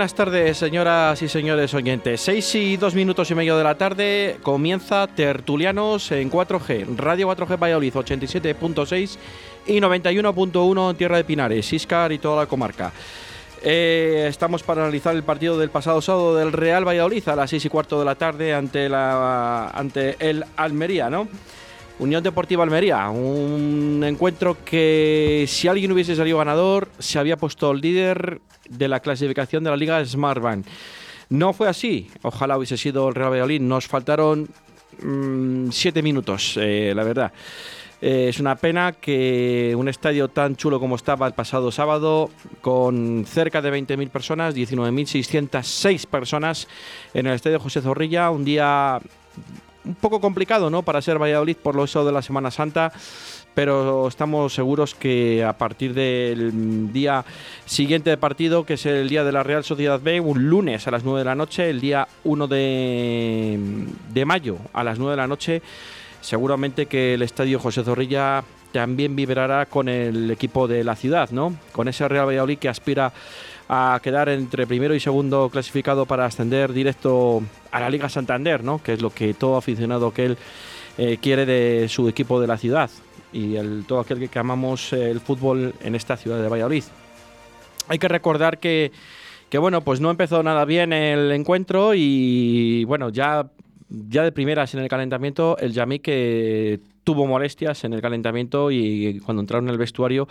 Buenas tardes, señoras y señores oyentes. Seis y dos minutos y medio de la tarde comienza Tertulianos en 4G, Radio 4G Valladolid 87.6 y 91.1 en Tierra de Pinares, Iscar y toda la comarca. Eh, estamos para analizar el partido del pasado sábado del Real Valladolid a las seis y cuarto de la tarde ante el Almería, ¿no? Unión Deportiva Almería, un encuentro que si alguien hubiese salido ganador, se había puesto el líder de la clasificación de la Liga Smartbank. No fue así, ojalá hubiese sido el Real Valladolid, nos faltaron mm, siete minutos, eh, la verdad. Eh, es una pena que un estadio tan chulo como estaba el pasado sábado, con cerca de 20.000 personas, 19.606 personas en el estadio José Zorrilla, un día un poco complicado, ¿no? Para ser Valladolid por lo eso de la Semana Santa, pero estamos seguros que a partir del día siguiente de partido, que es el día de la Real Sociedad B, un lunes a las 9 de la noche, el día 1 de, de mayo a las 9 de la noche, seguramente que el Estadio José Zorrilla también vibrará con el equipo de la ciudad, ¿no? Con ese Real Valladolid que aspira a quedar entre primero y segundo clasificado para ascender directo a la Liga Santander, ¿no? que es lo que todo aficionado que él eh, quiere de su equipo de la ciudad y el, todo aquel que amamos el fútbol en esta ciudad de Valladolid. Hay que recordar que, que bueno, pues no empezó nada bien el encuentro y bueno, ya, ya de primeras en el calentamiento, el Yamí que tuvo molestias en el calentamiento y cuando entraron en el vestuario,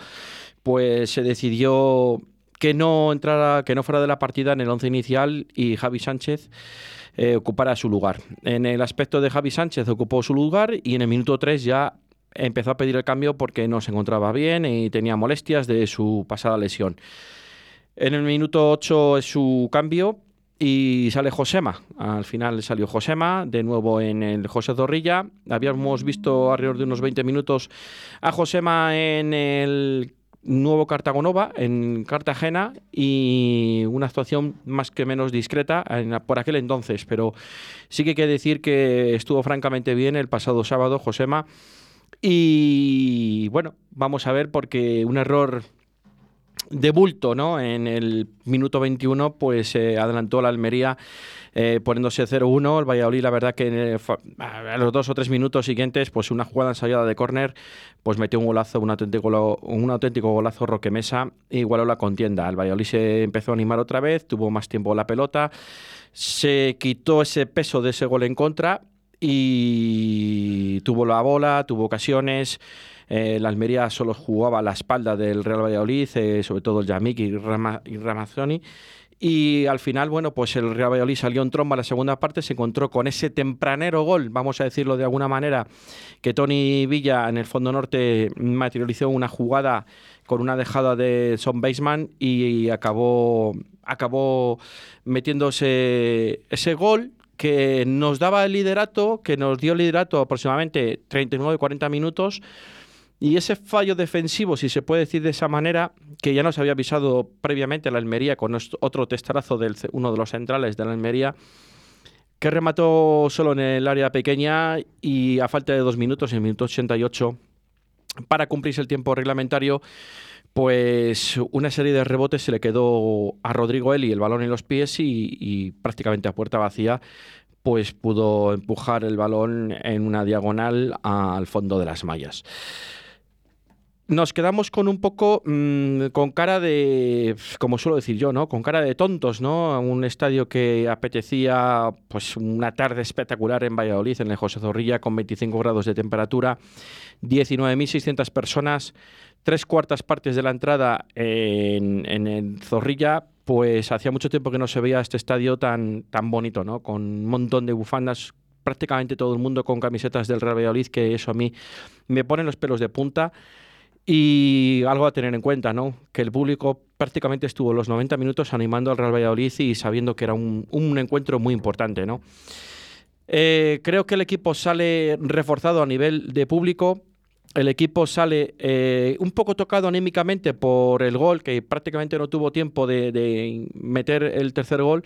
pues se decidió que no entrara, que no fuera de la partida en el once inicial y Javi Sánchez eh, ocupara su lugar. En el aspecto de Javi Sánchez ocupó su lugar y en el minuto 3 ya empezó a pedir el cambio porque no se encontraba bien y tenía molestias de su pasada lesión. En el minuto 8 es su cambio y sale Josema. Al final salió Josema, de nuevo en el José Zorrilla. Habíamos visto alrededor de unos 20 minutos a Josema en el nuevo Cartagonova en Cartagena y una actuación más que menos discreta por aquel entonces, pero sí que hay que decir que estuvo francamente bien el pasado sábado Josema y bueno, vamos a ver porque un error de bulto, ¿no? En el minuto 21 pues se adelantó la Almería eh, poniéndose 0-1. El Valladolid, la verdad que a los dos o tres minutos siguientes, pues una jugada ensayada de córner, pues metió un golazo, un auténtico, un auténtico golazo Roque Mesa e igualó la contienda. El Valladolid se empezó a animar otra vez, tuvo más tiempo la pelota, se quitó ese peso de ese gol en contra y tuvo la bola, tuvo ocasiones. Eh, la Almería solo jugaba a la espalda del Real Valladolid, eh, sobre todo el Yamik y, Rama, y Ramazzoni. Y al final, bueno, pues el Real Valladolid salió en tromba la segunda parte, se encontró con ese tempranero gol, vamos a decirlo de alguna manera, que Tony Villa en el fondo norte materializó una jugada con una dejada de Son Baseman y acabó, acabó metiéndose ese gol que nos daba el liderato, que nos dio el liderato aproximadamente 39-40 minutos y ese fallo defensivo, si se puede decir de esa manera, que ya nos había avisado previamente la Almería con otro testarazo de uno de los centrales de la Almería, que remató solo en el área pequeña y a falta de dos minutos, en el minuto 88, para cumplirse el tiempo reglamentario, pues una serie de rebotes se le quedó a Rodrigo Eli el balón en los pies y, y prácticamente a puerta vacía pues pudo empujar el balón en una diagonal al fondo de las mallas. Nos quedamos con un poco mm, con cara de, como suelo decir yo, ¿no? Con cara de tontos, ¿no? Un estadio que apetecía pues una tarde espectacular en Valladolid, en el José Zorrilla, con 25 grados de temperatura, 19.600 personas, tres cuartas partes de la entrada en, en el Zorrilla, pues hacía mucho tiempo que no se veía este estadio tan, tan bonito, ¿no? Con un montón de bufandas, prácticamente todo el mundo con camisetas del Real Valladolid, que eso a mí me pone los pelos de punta. Y algo a tener en cuenta, ¿no? Que el público prácticamente estuvo los 90 minutos animando al Real Valladolid y sabiendo que era un, un encuentro muy importante, ¿no? Eh, creo que el equipo sale reforzado a nivel de público. El equipo sale eh, un poco tocado anímicamente por el gol, que prácticamente no tuvo tiempo de, de meter el tercer gol.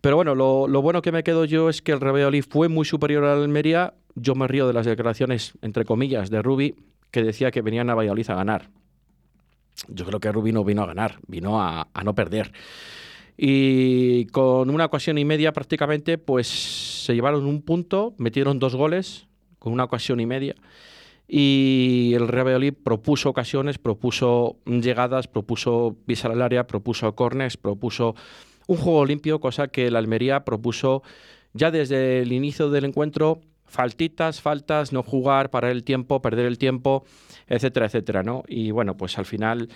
Pero bueno, lo, lo, bueno que me quedo yo es que el Real Valladolid fue muy superior al Almería. Yo me río de las declaraciones, entre comillas, de Rubi, que decía que venían a Valladolid a ganar. Yo creo que Rubi no vino a ganar, vino a, no perder. Y con una ocasión y media prácticamente, pues se llevaron un punto, metieron dos goles con una ocasión y media. Y el Real Valladolid propuso ocasiones, propuso llegadas, propuso pisar al área, propuso corners, propuso un juego limpio, cosa que el Almería propuso ya desde el inicio del encuentro faltitas, faltas, no jugar, parar el tiempo, perder el tiempo, etcétera, etcétera, ¿no? Y bueno, pues al final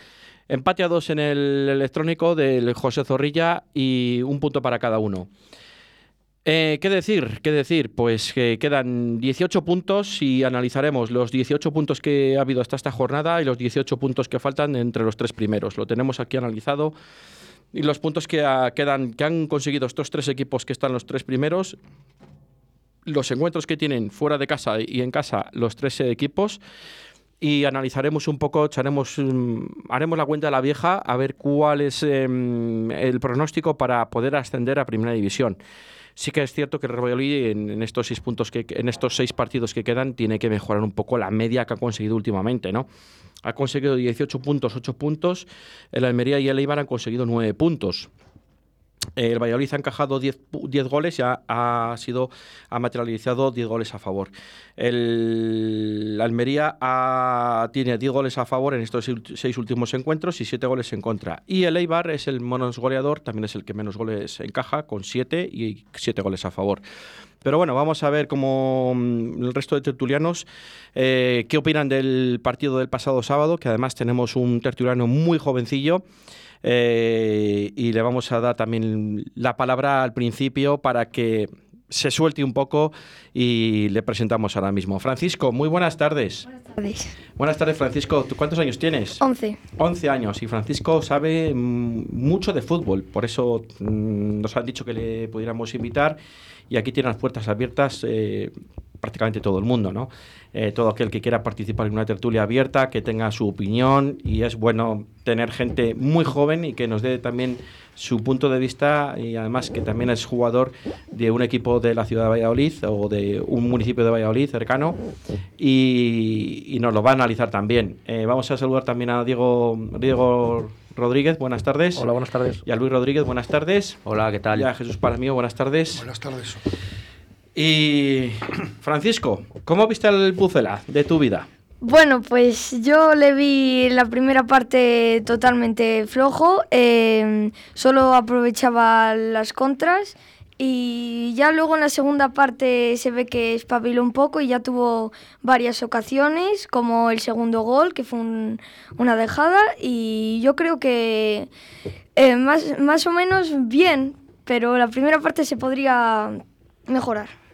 empate a dos en el electrónico del José Zorrilla y un punto para cada uno. Eh, ¿Qué decir? ¿Qué decir? Pues que quedan 18 puntos y analizaremos los 18 puntos que ha habido hasta esta jornada y los 18 puntos que faltan entre los tres primeros. Lo tenemos aquí analizado. Y los puntos que, a, quedan, que han conseguido estos tres equipos que están los tres primeros los encuentros que tienen fuera de casa y en casa los tres equipos y analizaremos un poco, echaremos, haremos la cuenta de la vieja a ver cuál es eh, el pronóstico para poder ascender a Primera División. Sí que es cierto que el en, en, estos seis puntos que en estos seis partidos que quedan tiene que mejorar un poco la media que ha conseguido últimamente, ¿no? Ha conseguido 18 puntos, 8 puntos. El Almería y el Eibar han conseguido 9 puntos. El Valladolid ha encajado 10, 10 goles y ha, ha, sido, ha materializado 10 goles a favor. El Almería ha, tiene 10 goles a favor en estos 6 últimos encuentros y 7 goles en contra. Y el Eibar es el menos goleador, también es el que menos goles encaja, con 7 y 7 goles a favor. Pero bueno, vamos a ver cómo el resto de tertulianos eh, qué opinan del partido del pasado sábado, que además tenemos un tertuliano muy jovencillo. Eh, y le vamos a dar también la palabra al principio para que se suelte un poco y le presentamos ahora mismo. Francisco, muy buenas tardes. Buenas tardes. Buenas tardes, Francisco. ¿Tú cuántos años tienes? 11. 11 años. Y Francisco sabe mm, mucho de fútbol, por eso mm, nos han dicho que le pudiéramos invitar y aquí tiene las puertas abiertas eh, prácticamente todo el mundo, ¿no? Eh, todo aquel que quiera participar en una tertulia abierta, que tenga su opinión y es bueno tener gente muy joven y que nos dé también su punto de vista y además que también es jugador de un equipo de la ciudad de Valladolid o de un municipio de Valladolid cercano y, y nos lo va a analizar también. Eh, vamos a saludar también a Diego, Diego Rodríguez, buenas tardes. Hola, buenas tardes. Y a Luis Rodríguez, buenas tardes. Hola, ¿qué tal? Y a Jesús Palamío, buenas tardes. Buenas tardes. Y Francisco, ¿cómo viste el Pucela de tu vida? Bueno, pues yo le vi la primera parte totalmente flojo, eh, solo aprovechaba las contras y ya luego en la segunda parte se ve que espabiló un poco y ya tuvo varias ocasiones, como el segundo gol, que fue un, una dejada, y yo creo que eh, más, más o menos bien, pero la primera parte se podría mejorar.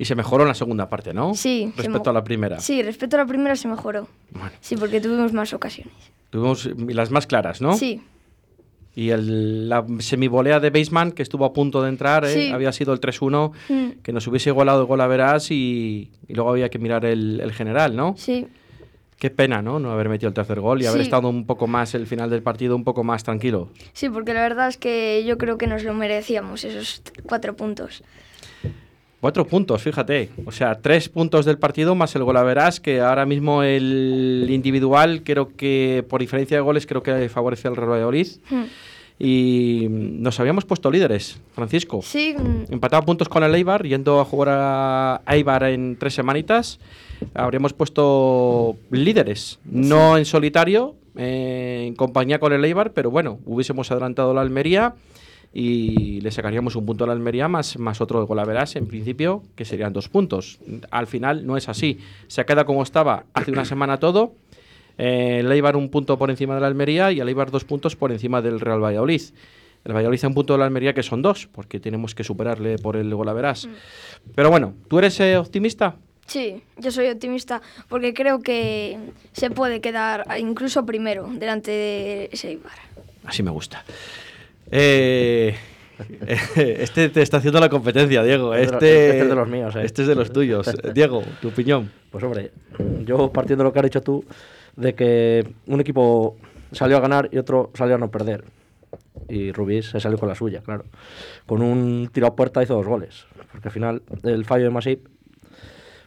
Y se mejoró en la segunda parte, ¿no? Sí. Respecto a la primera. Sí, respecto a la primera se mejoró. Bueno. Sí, porque tuvimos más ocasiones. Tuvimos las más claras, ¿no? Sí. Y el, la semivolea de Baseman, que estuvo a punto de entrar, ¿eh? Sí. había sido el 3-1, Mm. que nos hubiese igualado el gol a verás y, y luego había que mirar el, el general, ¿no? Sí. Qué pena, ¿no? No haber metido el tercer gol y haber Sí. estado un poco más el final del partido, un poco más tranquilo. Sí, porque la verdad es que yo creo que nos lo merecíamos, esos cuatro puntos. Cuatro puntos, fíjate. O sea, tres puntos del partido más el gol a verás, que ahora mismo el individual, creo que por diferencia de goles, creo que favorece al Real Valladolid. Mm. y nos habíamos puesto líderes, Francisco. Sí, mm, Empatado puntos con el Eibar, yendo a jugar a Eibar en tres semanitas. Habríamos puesto líderes, no en solitario, eh, en compañía con el Eibar, pero bueno, hubiésemos adelantado la Almería y le sacaríamos un punto a la Almería más, más otro de Golaveras, en principio, que serían dos puntos. Al final no es así. Se queda como estaba hace una semana todo. Eh, el Eibar un punto por encima de la Almería y el Eibar dos puntos por encima del Real Valladolid. El Valladolid a un punto de la Almería que son dos, porque tenemos que superarle por el Golaveras. Pero bueno, ¿tú eres eh, optimista? sí, yo soy optimista porque creo que se puede quedar incluso primero delante de ese Eibar. Así me gusta. Eh, este te está haciendo la competencia, Diego. Este Este, este es de los míos, eh. Este es de los tuyos. Diego, tu opinión. Pues hombre, yo partiendo de lo que has dicho tú, de que un equipo salió a ganar y otro salió a no perder. Y Rubí se salió con la suya, claro. Con un tiro a puerta hizo dos goles. Porque al final el fallo de Masip,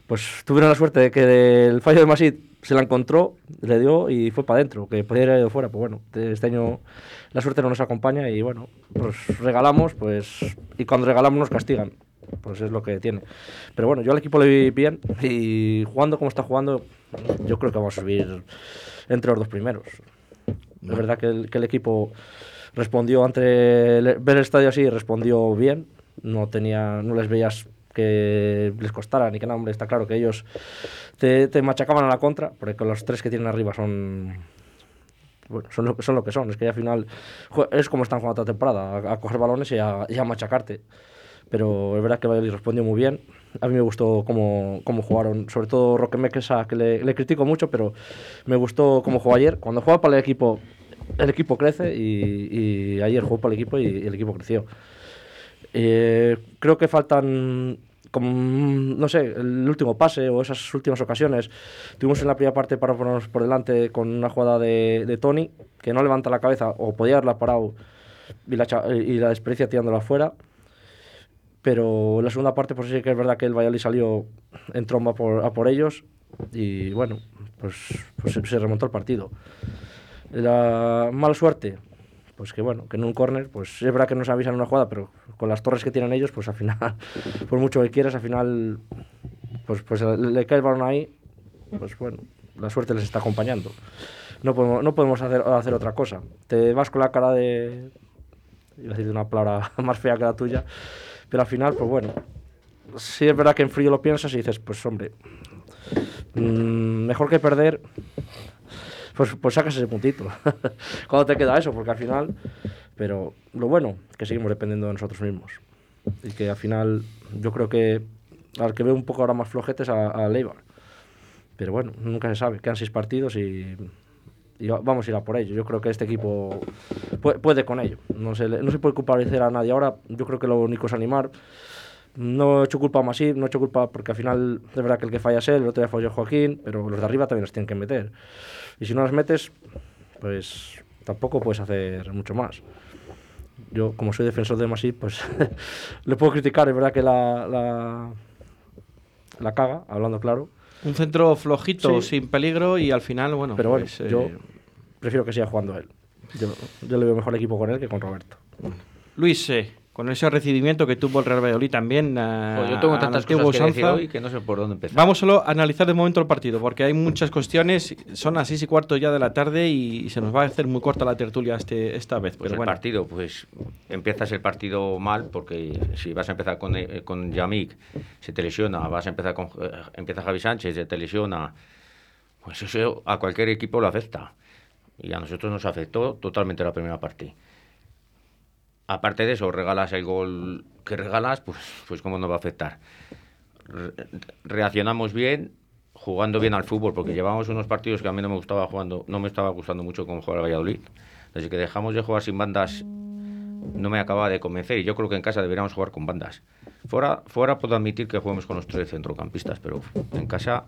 pues tuvieron la suerte de que del fallo de Masip se la encontró, le dio y fue para adentro, que podría haber ido fuera. Pues bueno, este año la suerte no nos acompaña y bueno, pues regalamos, pues y cuando regalamos nos castigan. Pues es lo que tiene. Pero bueno, yo al equipo le vi bien y jugando como está jugando, yo creo que vamos a subir entre los dos primeros. Es verdad que el, que el equipo respondió ante el- ver el estadio así, respondió bien. No tenía, no les veías que les costara ni que nada, hombre, está claro que ellos te, te machacaban a la contra, porque los tres que tienen arriba son bueno, son lo, son lo que son. Es que al final es como están jugando toda temporada, a, a coger balones y a, y a machacarte. Pero es verdad que Valladolid respondió muy bien. A mí me gustó cómo, cómo jugaron, sobre todo Roque Mequesa, que le, le critico mucho, pero me gustó cómo jugó ayer. Cuando juega para el equipo, el equipo crece y, y ayer jugó para el equipo y, y el equipo creció. Eh, creo que faltan, como, mm, no sé, el último pase o esas últimas ocasiones. Tuvimos en la primera parte para ponernos por delante con una jugada de, de Tony, que no levanta la cabeza o podía haberla parado y la, cha- y la desperdicia tirándola afuera. Pero en la segunda parte, pues sí que es verdad que el Valladolid salió en tromba por, a por ellos y bueno, pues, pues se- se remontó el partido. La mala suerte, pues que bueno, que en un córner, pues es verdad que nos avisan una jugada, pero con las torres que tienen ellos, pues al final, por mucho que quieras, al final, pues, pues le, cae el balón ahí, pues bueno, la suerte les está acompañando. No podemos, no podemos hacer, hacer otra cosa. Te vas con la cara de, iba a decir una palabra más fea que la tuya, pero al final, pues bueno, sí es verdad que en frío lo piensas y dices, pues hombre, mm, mejor que perder, pues, pues sacas ese puntito. Cuando te queda eso, porque al final, pero lo bueno, que seguimos dependiendo de nosotros mismos. Y que al final, yo creo que al que veo un poco ahora más flojetes a, a Leibar. Pero bueno, nunca se sabe, quedan seis partidos y, y va- vamos a ir a por ello. Yo creo que este equipo puede, puede con ello. No se, no se puede culpabilizar a nadie ahora. Yo creo que lo único es animar. No he hecho culpa a Masip, no he hecho culpa porque al final es verdad que el que falla es él, el otro día falló Joaquín, pero los de arriba también los tienen que meter. Y si no las metes, pues tampoco puedes hacer mucho más. Yo, como soy defensor de Masip, pues le puedo criticar, es verdad que la, la, la caga, hablando claro. Un centro flojito, Sí. sin peligro y al final, bueno. Pero bueno, pues, eh, yo prefiero que siga jugando él. Yo, yo le veo mejor equipo con él que con Roberto. Luis, eh, con ese recibimiento que tuvo el Real Valladolid también. a- Pues yo tengo tantas cosas que decir hoy que no sé por dónde empezar. Vamos solo a analizar de momento el partido, porque hay muchas cuestiones. Son las seis y cuarto ya de la tarde y se nos va a hacer muy corta la tertulia este, esta vez. Pues pero el bueno. partido, pues empiezas el partido mal porque si vas a empezar con, eh, con Yamik, se te lesiona, vas a empezar con eh, empieza Javi Sánchez, se te lesiona, pues eso a cualquier equipo lo afecta. Y a nosotros nos afectó totalmente la primera parte. Aparte de eso, regalas el gol que regalas, pues, pues cómo nos va a afectar. Re- reaccionamos bien, jugando bien al fútbol, porque llevamos unos partidos que a mí no me gustaba jugando, no me estaba gustando mucho como jugar al Valladolid. Desde que dejamos de jugar sin bandas, no me acaba de convencer. Y yo creo que en casa deberíamos jugar con bandas. Fuera, fuera puedo admitir que juguemos con los tres centrocampistas, pero en casa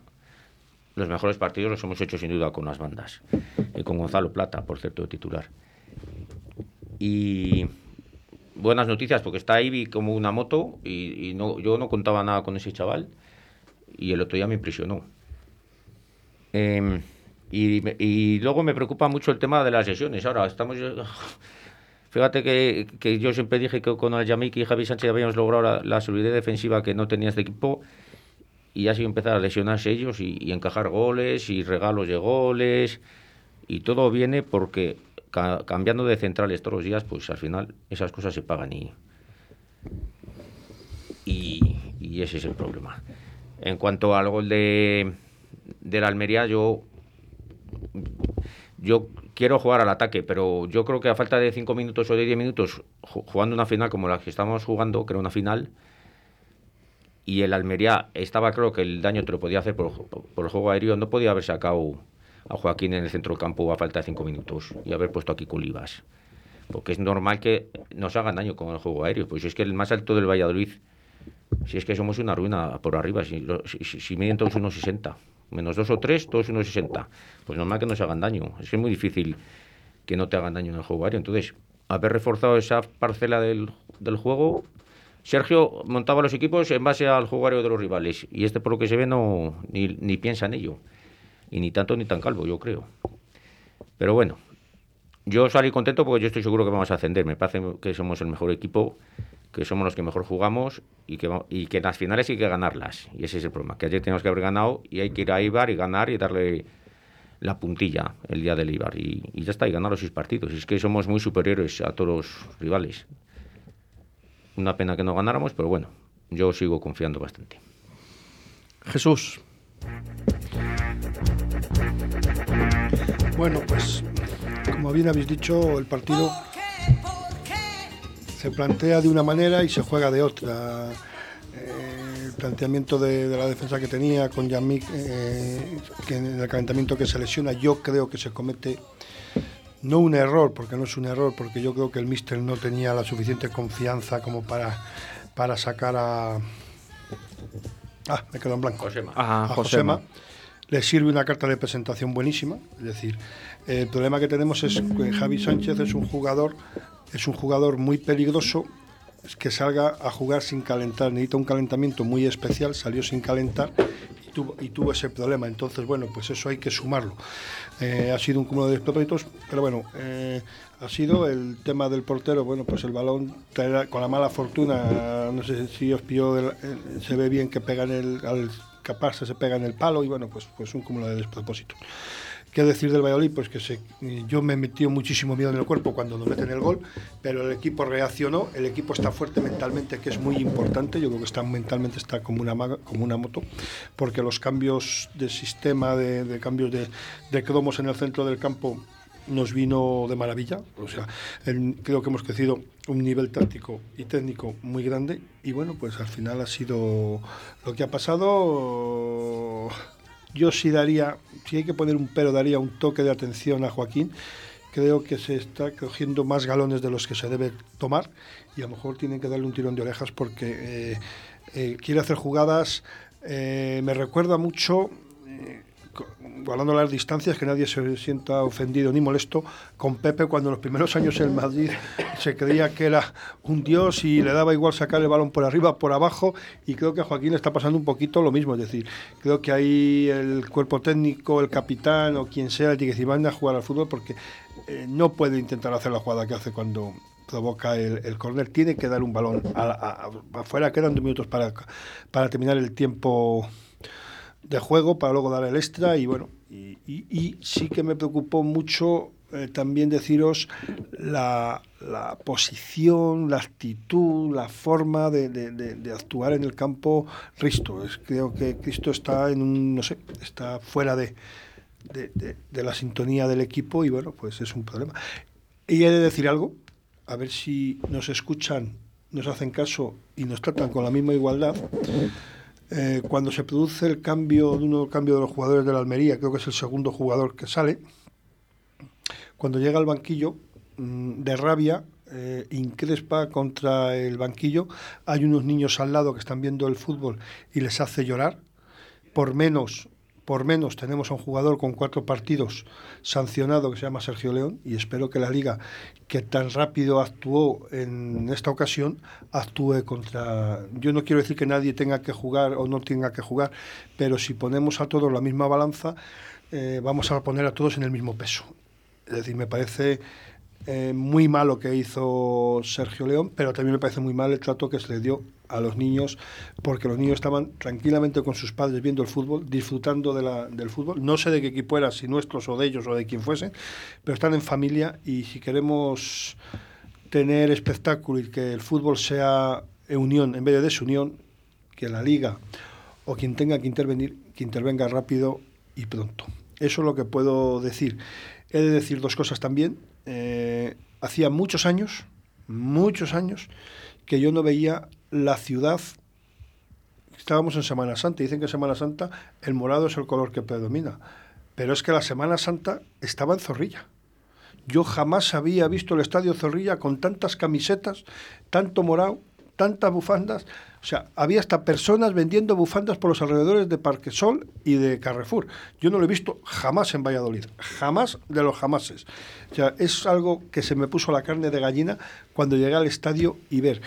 los mejores partidos los hemos hecho sin duda con las bandas. Y con Gonzalo Plata, por cierto, de titular. Y buenas noticias, porque está Ivy como una moto y, y no, yo no contaba nada con ese chaval y el otro día me impresionó. Em, y, y luego me preocupa mucho el tema de las lesiones. Ahora estamos... Fíjate que, que yo siempre dije que con el Yamik y Javi Sánchez habíamos logrado la, la solidez defensiva que no tenía este equipo y así empezar a lesionarse ellos y, y encajar goles y regalos de goles y todo viene porque ca- cambiando de centrales todos los días, pues al final esas cosas se pagan y, y, ese es el problema. En cuanto al gol de, la Almería, yo, yo quiero jugar al ataque, pero yo creo que a falta de 5 minutos o de 10 minutos, ju- jugando una final como la que estamos jugando, que era una final, y el Almería estaba claro que el daño te lo podía hacer por, por el juego aéreo, no podía haber sacado a Joaquín en el centro del campo a falta de 5 minutos y haber puesto aquí Culibas. Porque es normal que nos hagan daño con el juego aéreo. Pues es que el más alto del Valladolid, si es que somos una ruina por arriba, si, si, si- miden todos unos 60, menos dos o tres, todos unos 60, pues normal que nos hagan daño. Es muy difícil que no te hagan daño en el juego aéreo. Entonces, haber reforzado esa parcela del, del juego, Sergio montaba los equipos en base al juego aéreo de los rivales. Y este, por lo que se ve, no ni, ni piensa en ello. Y ni tanto ni tan calvo, yo creo. Pero bueno, yo salí contento porque yo estoy seguro que vamos a ascender. Me parece que somos el mejor equipo, que somos los que mejor jugamos y que, y que en las finales hay que ganarlas. Y ese es el problema, que ayer tenemos que haber ganado y hay que ir a Ibar y ganar y darle la puntilla el día del Ibar. Y, ya está, y ganar los seis partidos. Es que somos muy superiores a todos los rivales. Una pena que no ganáramos, pero bueno, yo sigo confiando bastante. Jesús. Bueno, pues como bien habéis dicho, el partido se plantea de una manera y se juega de otra. Eh, el planteamiento de, de la defensa que tenía con Yamik, eh, que en el calentamiento que se lesiona, yo creo que se comete no un error, porque no es un error, porque yo creo que el míster no tenía la suficiente confianza como para, para sacar a... Ah, me quedo en blanco Josema. A a Josema. Le sirve una carta de presentación buenísima. Es decir, el problema que tenemos es que Javi Sánchez es un jugador, es un jugador muy peligroso que salga a jugar sin calentar. Necesita un calentamiento muy especial, salió sin calentar y tuvo, y tuvo ese problema. Entonces, bueno, pues eso hay que sumarlo. Eh, ha sido un cúmulo de despropósitos, pero bueno, eh, ha sido el tema del portero. Bueno, pues el balón con la mala fortuna, no sé si os pilló, el- se ve bien que pega en el, al capaz se pega en el palo y bueno, pues, pues un cúmulo de despropósitos. ¿Qué decir del Valladolid? Pues que se, yo me metió muchísimo miedo en el cuerpo cuando nos meten el gol, pero el equipo reaccionó, el equipo está fuerte mentalmente, que es muy importante, yo creo que está mentalmente está como una, como una moto, porque los cambios de sistema, de, de cambios de, de cromos en el centro del campo nos vino de maravilla, o sea, creo que hemos crecido un nivel táctico y técnico muy grande y bueno, pues al final ha sido lo que ha pasado yo sí daría, si hay que poner un pero, daría un toque de atención a Joaquín. Creo que se está cogiendo más galones de los que se debe tomar y a lo mejor tienen que darle un tirón de orejas porque eh, eh, quiere hacer jugadas. eh, me recuerda mucho, guardando las distancias, que nadie se sienta ofendido ni molesto, con Pepe cuando en los primeros años en Madrid se creía que era un dios y le daba igual sacar el balón por arriba, por abajo, y creo que a Joaquín le está pasando un poquito lo mismo, es decir, creo que ahí el cuerpo técnico, el capitán o quien sea, tiene que decir, van a jugar al fútbol porque eh, no puede intentar hacer la jugada que hace cuando provoca el, el córner, tiene que dar un balón afuera, quedan dos minutos para, para terminar el tiempo de juego para luego dar el extra y bueno, y, sí que me preocupó mucho eh, también deciros la, la posición, la actitud, la forma de, de- de- actuar en el campo Risto. Es, creo que Cristo está en un, no sé, está fuera de la sintonía del equipo y bueno, pues es un problema. Y he de decir algo, a ver si nos escuchan, nos hacen caso y nos tratan con la misma igualdad. Eh, cuando se produce el cambio de uno cambio de los jugadores de la Almería, creo que es el segundo jugador que sale, cuando llega al banquillo, mm, de rabia, eh, increspa contra el banquillo, hay unos niños al lado que están viendo el fútbol y les hace llorar, por menos por menos tenemos a un jugador con cuatro partidos sancionado que se llama Sergio León y espero que la liga que tan rápido actuó en esta ocasión actúe contra yo no quiero decir que nadie tenga que jugar o no tenga que jugar pero si ponemos a todos la misma balanza eh, vamos a poner a todos en el mismo peso. Es decir me parece eh, muy mal lo que hizo Sergio León, pero también me parece muy mal el trato que se le dio a los niños, porque los niños estaban tranquilamente con sus padres viendo el fútbol, disfrutando de la, del fútbol. No sé de qué equipo era, si nuestros o de ellos o de quien fuese, pero están en familia y si queremos tener espectáculo y que el fútbol sea unión en vez de desunión, que la liga o quien tenga que intervenir, que intervenga rápido y pronto. Eso es lo que puedo decir. He de decir dos cosas también. Eh, hacía muchos años, muchos años, que yo no veía la ciudad. Estábamos en Semana Santa, dicen que Semana Santa el morado es el color que predomina, pero es que la Semana Santa estaba en Zorrilla. Yo jamás había visto el estadio Zorrilla con tantas camisetas, tanto morado, tantas bufandas. O sea, había hasta personas vendiendo bufandas por los alrededores de Parque Sol y de Carrefour. Yo no lo he visto jamás en Valladolid, jamás de los jamases. O sea, es algo que se me puso la carne de gallina cuando llegué al estadio y ver.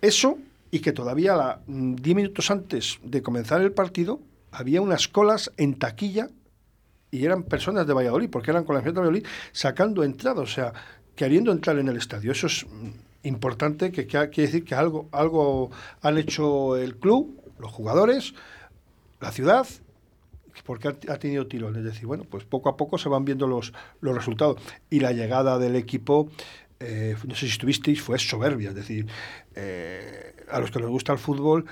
Eso y que todavía la, 10 mm, minutos antes de comenzar el partido había unas colas en taquilla y eran personas de Valladolid, porque eran con la de Valladolid, sacando entradas, o sea, queriendo entrar en el estadio. Eso es mm, importante, que, quiere decir que algo, algo han hecho el club, los jugadores, la ciudad, porque ha, tenido tirones. Es decir, bueno, pues poco a poco se van viendo los, los resultados. Y la llegada del equipo eh, no sé si estuvisteis, fue soberbia. Es decir, eh, a los que les gusta el fútbol,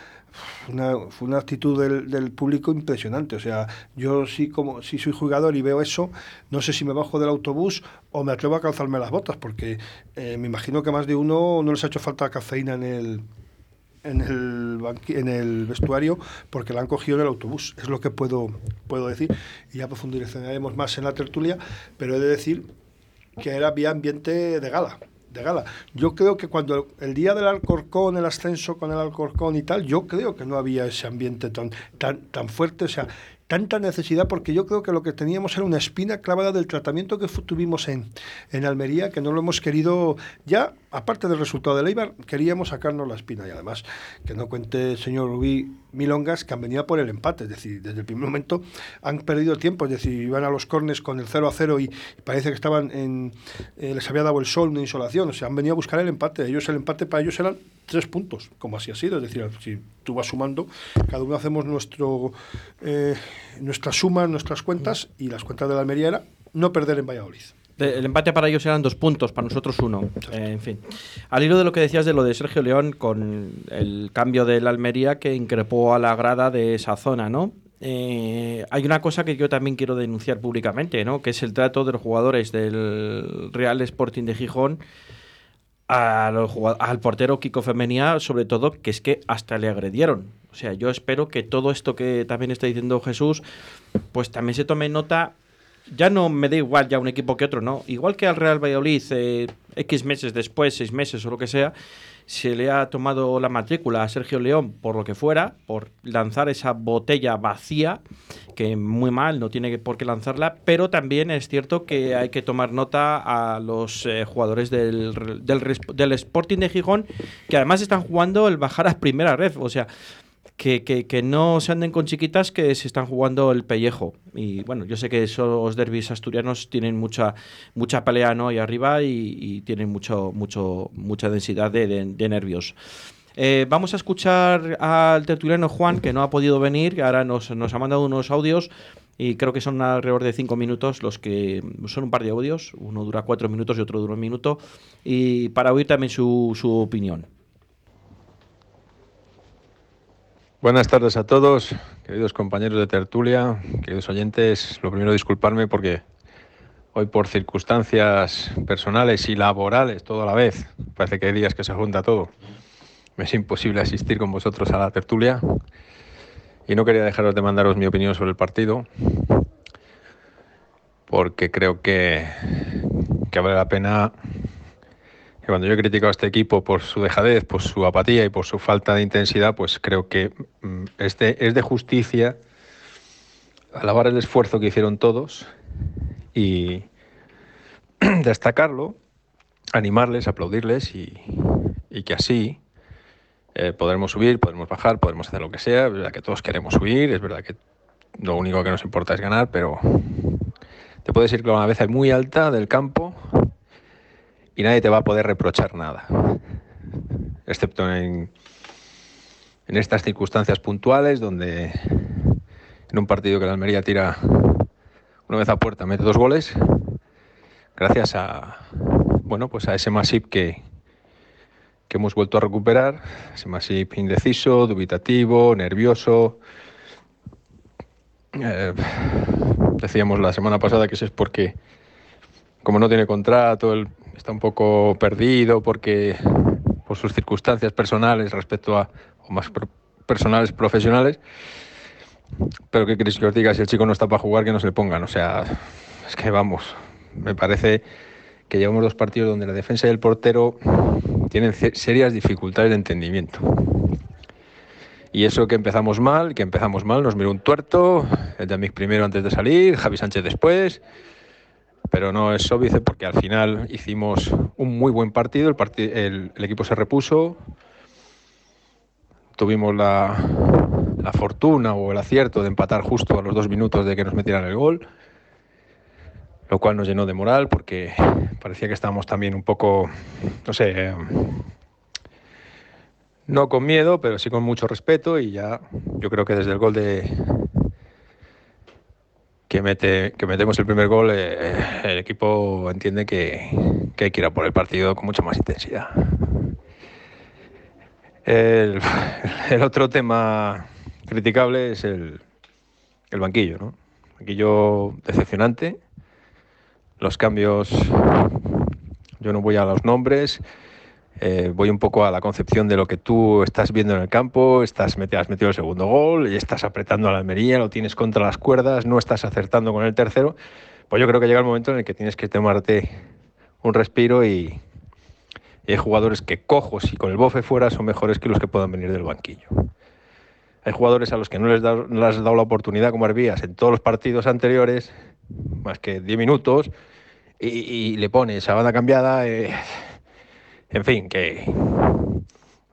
fue una actitud del, público impresionante. O sea, yo sí, como si soy jugador y veo eso, no sé si me bajo del autobús o me atrevo a calzarme las botas, porque eh, me imagino que más de uno no les ha hecho falta cafeína en el en el, en el vestuario porque la han cogido en el autobús. Es lo que puedo, puedo decir. Y ya profundizaremos más en la tertulia, pero he de decir que era había ambiente de gala de gala. Yo creo que cuando el día del Alcorcón, el ascenso con el Alcorcón y tal, yo creo que no había ese ambiente tan, tan, tan fuerte. O sea, tanta necesidad porque yo creo que lo que teníamos era una espina clavada del tratamiento que tuvimos en, en Almería, que no lo hemos querido ya, aparte del resultado de Leibar, queríamos sacarnos la espina y además que no cuente señor Rubí Milongas que han venido por el empate, es decir, desde el primer momento han perdido tiempo, es decir, iban a los cornes con el 0 a 0 y, parece que estaban en, eh, les había dado el sol, una insolación, o sea, han venido a buscar el empate, ellos el empate para ellos eran tres puntos, como así ha sido, es decir, si tú vas sumando, cada uno hacemos nuestro eh, nuestra suma, nuestras cuentas y las cuentas de la Almería era no perder en Valladolid. El empate para ellos eran dos puntos, para nosotros uno. Eh, en fin. Al hilo de lo que decías de lo de Sergio León con el cambio de la Almería que increpó a la grada de esa zona, ¿no? Eh, hay una cosa que yo también quiero denunciar públicamente, ¿no? Que es el trato de los jugadores del Real Sporting de Gijón al portero Kiko Femenía, sobre todo, que es que hasta le agredieron. O sea, yo espero que todo esto que también está diciendo Jesús, pues también se tome nota. Ya no me da igual ya un equipo que otro, ¿no? Igual que al Real Valladolid, eh, X meses después, seis meses o lo que sea, se le ha tomado la matrícula a Sergio León por lo que fuera, por lanzar esa botella vacía, que muy mal, no tiene por qué lanzarla, pero también es cierto que hay que tomar nota a los eh, jugadores del, del, del Sporting de Gijón, que además están jugando el bajar a primera red, o sea, que, que, no se anden con chiquitas que se están jugando el pellejo. Y bueno, yo sé que esos derbis asturianos tienen mucha, mucha pelea ¿no? ahí arriba y, tienen mucho, mucho, mucha densidad de, nervios. Eh, vamos a escuchar al tertuliano Juan, que no ha podido venir, ahora nos, nos ha mandado unos audios y creo que son alrededor de cinco minutos los que son un par de audios, uno dura cuatro minutos y otro dura un minuto, y para oír también su, su opinión. Buenas tardes a todos, queridos compañeros de tertulia, queridos oyentes. Lo primero, disculparme porque hoy por circunstancias personales y laborales, todo a la vez, parece que hay días que se junta todo. Me es imposible asistir con vosotros a la tertulia y no quería dejaros de mandaros mi opinión sobre el partido porque creo que, que vale la pena cuando yo he criticado a este equipo por su dejadez, por su apatía y por su falta de intensidad, pues creo que mm, es de, es de justicia alabar el esfuerzo que hicieron todos y destacarlo, animarles, aplaudirles y, que así eh, podremos subir, podremos bajar, podremos hacer lo que sea. Es verdad que todos queremos subir, es verdad que lo único que nos importa es ganar, pero te puedes ir con una vez muy alta del campo y nadie te va a poder reprochar nada, excepto en, en estas circunstancias puntuales donde en un partido que la Almería tira una vez a puerta mete dos goles, gracias a bueno pues a ese Masip que, que hemos vuelto a recuperar, ese Masip indeciso, dubitativo, nervioso. Eh, decíamos la semana pasada que eso es porque como no tiene contrato, él está un poco perdido porque por sus circunstancias personales respecto a o más personales profesionales. Pero qué queréis que os diga, si el chico no está para jugar, que no se le pongan. O sea, es que vamos, me parece que llevamos dos partidos donde la defensa y el portero tienen serias dificultades de entendimiento. Y eso que empezamos mal, que empezamos mal, nos miró un tuerto, el Yamik primero antes de salir, Javi Sánchez después, pero no es óbice porque al final hicimos un muy buen partido, el, equipo se repuso, tuvimos la, la fortuna o el acierto de empatar justo a los dos minutos de que nos metieran el gol, lo cual nos llenó de moral porque parecía que estábamos también un poco, no sé, eh, no con miedo, pero sí con mucho respeto y ya yo creo que desde el gol de que, mete, que metemos el primer gol, eh, el equipo entiende que, que hay que ir a por el partido con mucha más intensidad. El, el otro tema criticable es el, el banquillo, ¿no? Banquillo decepcionante. Los cambios, yo no voy a los nombres, eh, voy un poco a la concepción de lo que tú estás viendo en el campo, estás meti- has metido el segundo gol y estás apretando a la Almería, lo tienes contra las cuerdas, no estás acertando con el tercero. Pues yo creo que llega el momento en el que tienes que tomarte un respiro y, hay jugadores que cojos y con el bofe fuera son mejores que los que puedan venir del banquillo. Hay jugadores a los que no les, da- has dado la oportunidad, como Herbías, en todos los partidos anteriores, más que 10 minutos, y, y le pones a banda cambiada. eh, en fin, que.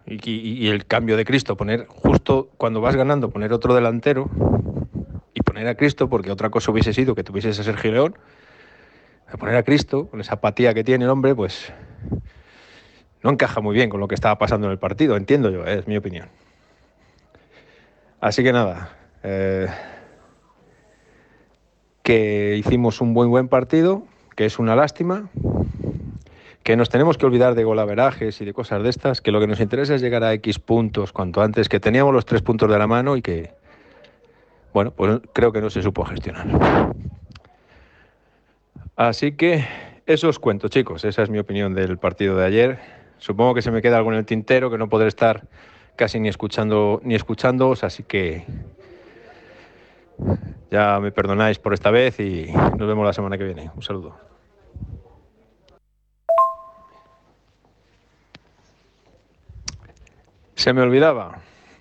Y, el cambio de Cristo, poner justo cuando vas ganando, poner otro delantero y poner a Cristo, porque otra cosa hubiese sido que tuvieses a Sergio León, poner a Cristo, con esa apatía que tiene el hombre, pues no encaja muy bien con lo que estaba pasando en el partido, entiendo yo, eh, es mi opinión. Así que nada, eh, que hicimos un buen buen partido, que es una lástima, que nos tenemos que olvidar de golaverajes y de cosas de estas, que lo que nos interesa es llegar a X puntos cuanto antes, que teníamos los tres puntos de la mano y que, bueno, pues creo que no se supo gestionar. Así que eso os cuento, chicos, esa es mi opinión del partido de ayer. Supongo que se me queda algo en el tintero, que no podré estar casi ni escuchando ni escuchándoos, así que ya me perdonáis por esta vez y nos vemos la semana que viene. Un saludo. Se me olvidaba,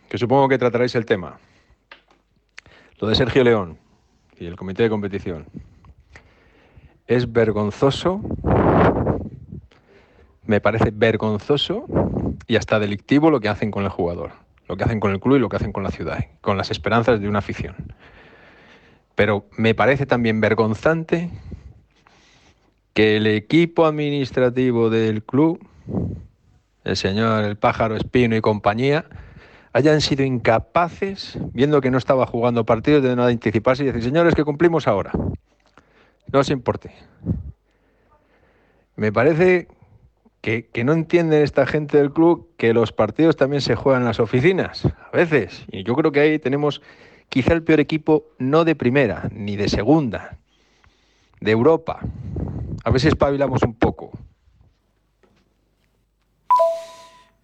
que supongo que trataréis el tema. Lo de Sergio León y el comité de competición. Es vergonzoso, me parece vergonzoso y hasta delictivo lo que hacen con el jugador, lo que hacen con el club y lo que hacen con la ciudad, con las esperanzas de una afición. Pero me parece también vergonzante que el equipo administrativo del club el señor El Pájaro Espino y compañía, hayan sido incapaces, viendo que no estaba jugando partidos, de no anticiparse y decir, señores, que cumplimos ahora. No os importe. Me parece que, que no entienden esta gente del club que los partidos también se juegan en las oficinas, a veces. Y yo creo que ahí tenemos quizá el peor equipo, no de primera, ni de segunda, de Europa. A ver si espabilamos un poco.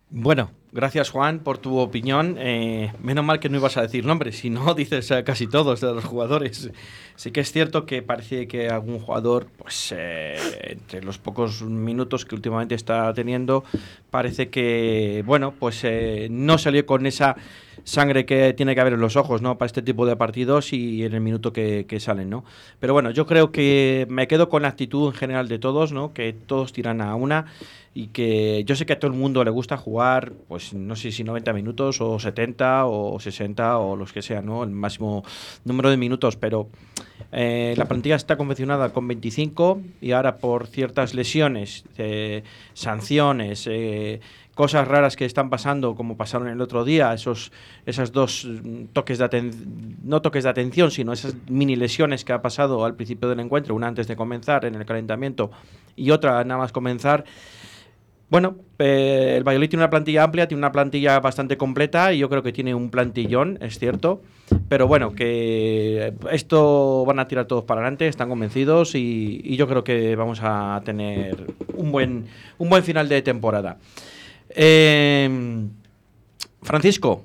Bueno, gracias Juan por tu opinión. Eh, menos mal que no ibas a decir nombres, si no dices casi todos de los jugadores. Sí que es cierto que parece que algún jugador, pues eh, entre los pocos minutos que últimamente está teniendo, parece que, bueno, pues eh, no salió con esa sangre que tiene que haber en los ojos, ¿no? Para este tipo de partidos y en el minuto que, salen, ¿no? Pero bueno, yo creo que me quedo con la actitud en general de todos, ¿no? Que todos tiran a una y que yo sé que a todo el mundo le gusta jugar, pues no sé si 90 minutos o 70 o 60 o los que sean, ¿no? El máximo número de minutos, pero eh, la plantilla está confeccionada con 25 y ahora por ciertas lesiones, eh, sanciones, eh, cosas raras que están pasando, como pasaron el otro día, esos esas dos mm, toques de atención, no toques de atención, sino esas mini lesiones que ha pasado al principio del encuentro, una antes de comenzar en el calentamiento y otra nada más comenzar. Bueno, eh, el Valladolid tiene una plantilla amplia, tiene una plantilla bastante completa y yo creo que tiene un plantillón, es cierto. Pero bueno, que esto van a tirar todos para adelante, están convencidos y, y yo creo que vamos a tener un buen, un buen final de temporada. Eh, Francisco,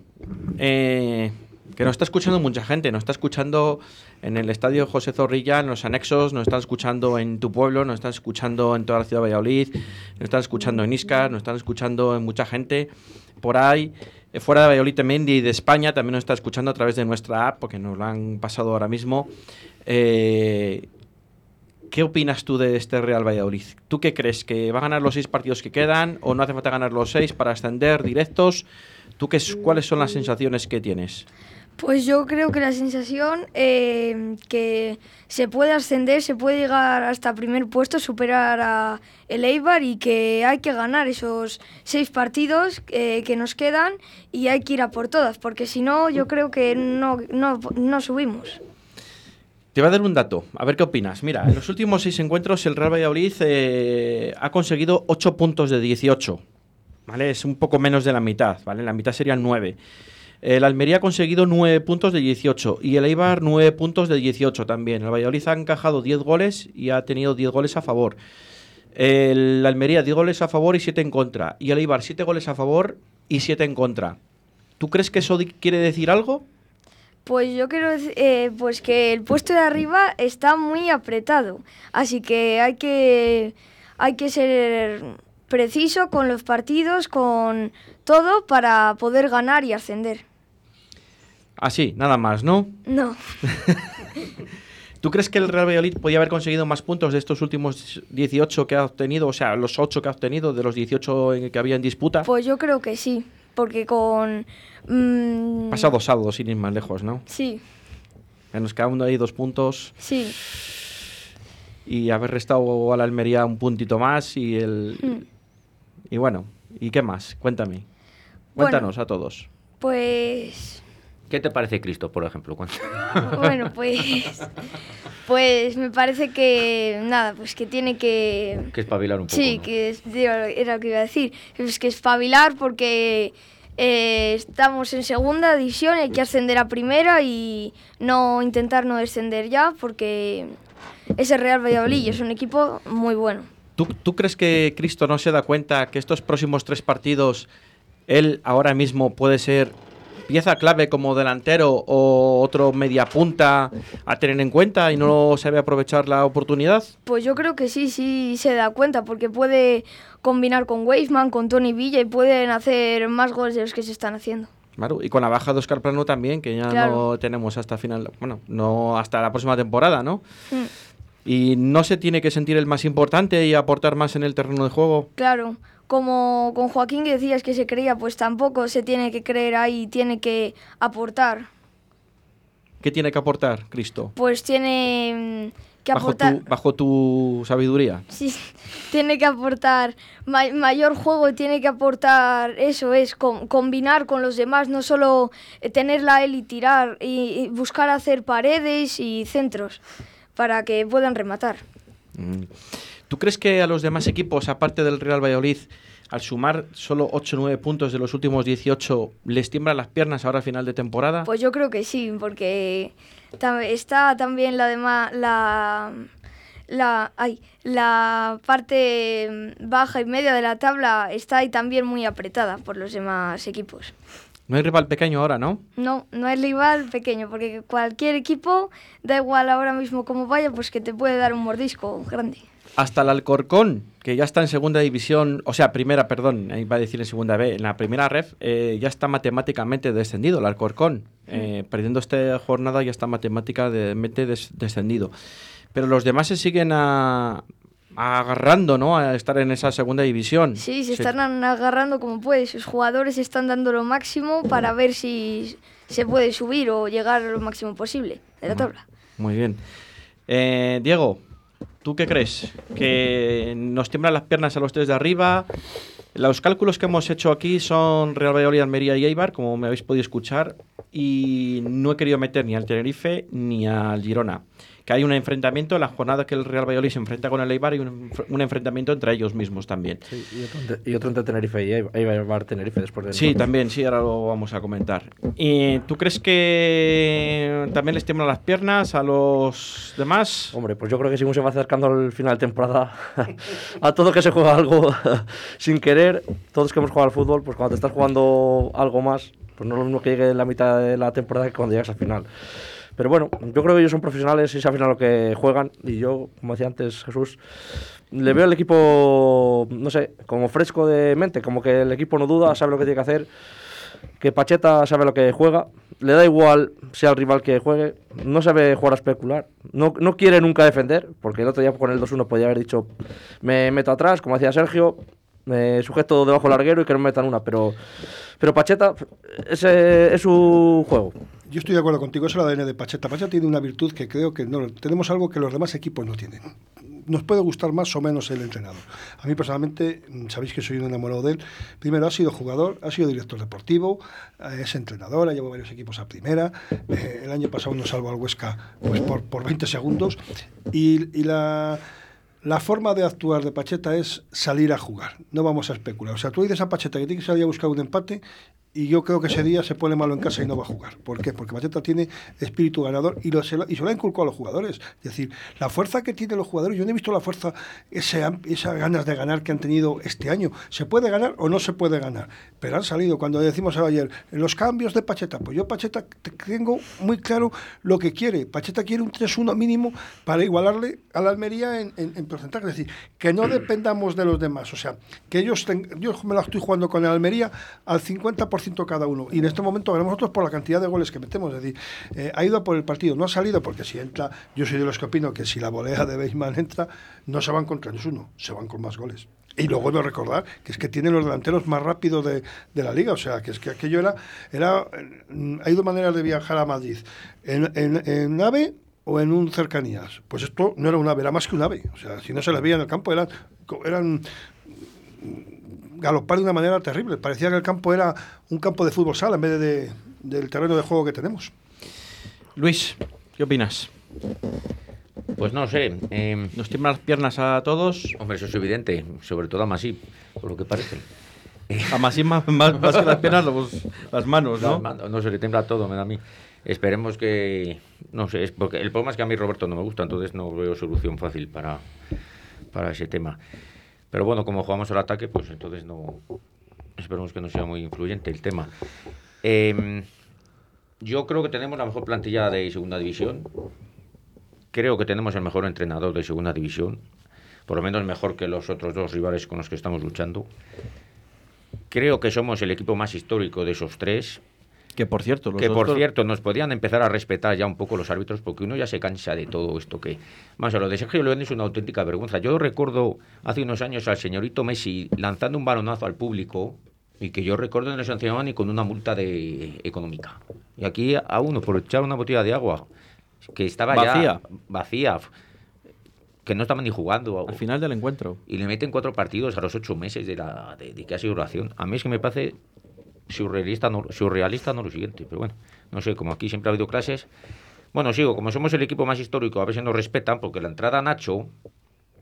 eh, que nos está escuchando mucha gente, nos está escuchando en el estadio José Zorrilla, en los anexos, nos están escuchando en tu pueblo, nos están escuchando en toda la ciudad de Valladolid, nos están escuchando en Isca, nos están escuchando en mucha gente por ahí. Eh, Fuera de Valladolid también y de España también nos está escuchando a través de nuestra app, porque nos lo han pasado ahora mismo. Eh, ¿Qué opinas tú de este Real Valladolid? ¿Tú qué crees? ¿Que va a ganar los seis partidos que quedan o no hace falta ganar los seis para ascender directos? ¿Tú qué, es- cuáles son las sensaciones que tienes? Pues yo creo que la sensación eh, que se puede ascender, se puede llegar hasta primer puesto, superar a el Eibar y que hay que ganar esos seis partidos eh, que nos quedan y hay que ir a por todas, porque si no yo creo que no, no, no subimos. Te voy a dar un dato, a ver qué opinas. Mira, en los últimos seis encuentros el Real Valladolid eh, ha conseguido 8 puntos de 18. ¿Vale? Es un poco menos de la mitad, ¿vale? La mitad serían 9. El Almería ha conseguido 9 puntos de 18 y el Eibar 9 puntos de 18 también. El Valladolid ha encajado 10 goles y ha tenido 10 goles a favor. El Almería 10 goles a favor y 7 en contra. Y el Eibar 7 goles a favor y 7 en contra. ¿Tú crees que eso quiere decir algo? Pues yo quiero dec- eh, pues que el puesto de arriba está muy apretado, así que hay que hay que ser preciso con los partidos, con todo para poder ganar y ascender. Así, nada más, ¿no? No, ¿Tú crees que el Real Valladolid podía haber conseguido más puntos de estos últimos 18 que ha obtenido? O sea, los 8 que ha obtenido de los 18 en- que había en disputa. pues yo creo que sí, porque con mm, Pasado sábado, sin ir más lejos, ¿no? Sí, Que Nos quedaban ahí dos puntos sí. y haber restado a la Almería un puntito más y el... Mm. Y bueno, ¿y qué más? Cuéntame. Cuéntanos a todos. Pues ¿Qué te parece Cristo, por ejemplo? Bueno, pues pues me parece que nada, pues que tiene que Que espabilar un poco. Sí, ¿no? que es- era lo que iba a decir. Es que espabilar porque eh, estamos en segunda división, hay que ascender a primera y no intentar no descender ya porque ese Real Valladolid es un equipo muy bueno. ¿Tú, tú crees que Cristo no se da cuenta que estos próximos tres partidos él ahora mismo puede ser pieza clave como delantero o otro media punta a tener en cuenta y no sabe aprovechar la oportunidad? Pues yo creo que sí, sí se da cuenta porque puede combinar con Weisman, con Tony Villa y pueden hacer más goles de los que se están haciendo. Claro, y con la baja de Oscar Plano también, que ya Claro. no tenemos hasta final, bueno, no hasta la próxima temporada, ¿no? Mm. Y no se tiene que sentir el más importante y aportar más en el terreno de juego. Claro, como con Joaquín que decías que se creía, pues tampoco se tiene que creer ahí, tiene que aportar. ¿Qué tiene que aportar Cristo? Pues tiene mm, que Bajo aportar... tu, bajo tu sabiduría. Sí, tiene que aportar ma- mayor juego tiene que aportar, eso es, com- combinar con los demás, no solo eh, tenerla él y tirar, y, y buscar hacer paredes y centros para que puedan rematar. Mm. ¿Tú crees que a los demás equipos, aparte del Real Valladolid, al sumar solo 8 o 9 puntos de los últimos 18, les tiemblan las piernas ahora a final de temporada? Pues yo creo que sí, porque está también la dema- la la ay, la parte baja y media de la tabla está ahí también muy apretada por los demás equipos. No hay rival pequeño ahora, ¿no? No, no es rival pequeño, porque cualquier equipo, da igual ahora mismo cómo vaya, pues que te puede dar un mordisco grande. Hasta el Alcorcón, que ya está en segunda división, o sea, primera, perdón, iba a decir en segunda B, en la primera ref, eh, ya está matemáticamente descendido el Alcorcón. Eh, perdiendo esta jornada ya está matemáticamente des- descendido. Pero los demás se siguen a- agarrando, ¿no? A estar en esa segunda división. Sí, se están agarrando como puede. Sus jugadores están dando lo máximo para ver si se puede subir o llegar lo máximo posible de la tabla. Muy bien. Eh, Diego, ¿tú qué crees? ¿Que nos tiemblan las piernas a los tres de arriba? Los cálculos que hemos hecho aquí son Real Valladolid, Almería y Eibar, como me habéis podido escuchar, y no he querido meter ni al Tenerife ni al Girona. Que hay un enfrentamiento en la jornada que el Real Valladolid se enfrenta con el Eibar y un, enf- un enfrentamiento entre ellos mismos también. Sí, y, otro entre, y otro entre Tenerife y llevar Tenerife después de Sí, también, sí, ahora lo vamos a comentar. ¿Y tú crees que también les tiemblan las piernas a los demás? Hombre, pues yo creo que según se va acercando al final de temporada, a todo que se juega algo sin querer, todos que hemos jugado al fútbol, pues cuando te estás jugando algo más, pues no es lo mismo que llegue la mitad de la temporada que cuando llegas al final. Pero bueno, yo creo que ellos son profesionales y saben a lo que juegan. Y yo, como decía antes Jesús, le veo al equipo, no sé, como fresco de mente, como que el equipo no duda, sabe lo que tiene que hacer que Pacheta sabe lo que juega, le da igual sea el rival que juegue, no sabe jugar a especular, no, no quiere nunca defender, porque el otro día con el 2-1 podía haber dicho, me meto atrás, como decía Sergio, me sujeto debajo larguero y que no me metan una, pero, pero Pacheta, ese es su juego. Yo estoy de acuerdo contigo, es el ADN de Pacheta. Pacheta tiene una virtud que creo que no tenemos algo que los demás equipos no tienen. Nos puede gustar más o menos el entrenador. A mí personalmente, mm, sabéis que soy un enamorado de él. Primero ha sido jugador, ha sido director deportivo, eh, es entrenador, ha llevado varios equipos a primera. Eh, el año pasado nos salvó al Huesca pues, por, por 20 segundos. Y, y la, la forma de actuar de Pacheta es salir a jugar, no vamos a especular. O sea, tú dices a Pacheta que tiene que salir a buscar un empate y yo creo que ese día se pone malo en casa y no va a jugar. ¿Por qué? Porque Pacheta tiene espíritu ganador y, lo, se, lo, y se lo ha inculcado a los jugadores. Es decir, la fuerza que tienen los jugadores, yo no he visto la fuerza, esas ganas de ganar que han tenido este año. ¿Se puede ganar o no se puede ganar? Pero han salido, cuando decimos ayer, los cambios de Pacheta, pues yo Pacheta tengo muy claro lo que quiere. Pacheta quiere un 3-1 mínimo para igualarle a la Almería en, en, en, porcentaje. Es decir, que no dependamos de los demás. O sea, que ellos, ten, yo me la estoy jugando con el Almería al 50% cada uno. Y en este momento ganamos nosotros por la cantidad de goles que metemos. Es decir, eh, ha ido por el partido, no ha salido porque si entra, yo soy de los que opino que si la volea de Beisman entra, no se van con 3-1, se van con más goles. Y luego vuelvo a recordar que es que tienen los delanteros más rápidos de, de, la liga. O sea, que es que aquello era. era ha ido maneras de viajar a Madrid en, en, en AVE o en un cercanías. Pues esto no era un ave, era más que un ave. O sea, si no se les veía en el campo, eran galopar de una manera terrible. Parecía que el campo era un campo de fútbol sala en vez de, de, del terreno de juego que tenemos. Luis, ¿qué opinas? Pues no sé. Eh, ¿Nos tiemblan las piernas a todos? Hombre, eso es evidente, sobre todo a Masip, por lo que parece. A Masip más, más, más, que las piernas, los, las manos, ¿no? No, no se le tembla todo, me da a mí. Esperemos que. No sé, es porque el problema es que a mí Roberto no me gusta, entonces no veo solución fácil para, para ese tema. Pero bueno, como jugamos al ataque, pues entonces no. Esperemos que no sea muy influyente el tema. Eh, yo creo que tenemos la mejor plantilla de segunda división. Creo que tenemos el mejor entrenador de segunda división. Por lo menos mejor que los otros dos rivales con los que estamos luchando. Creo que somos el equipo más histórico de esos tres. Que por cierto, que por cierto nos podían empezar a respetar ya un poco los árbitros porque uno ya se cansa de todo esto que más a lo de Sergio León es una auténtica vergüenza. Yo recuerdo hace unos años al señorito Messi lanzando un balonazo al público y que yo recuerdo no le sancionaban ni con una multa de económica. Y aquí a uno por echar una botella de agua que estaba vacía. ya vacía que no estaban ni jugando. Al final del encuentro. Y le meten cuatro partidos a los ocho meses de, la, de, de que ha sido oración. A mí es que me parece surrealista no, surrealista no lo siguiente, pero bueno, no sé, como aquí siempre ha habido clases. Bueno, sigo, como somos el equipo más histórico, a si nos respetan, porque la entrada Nacho,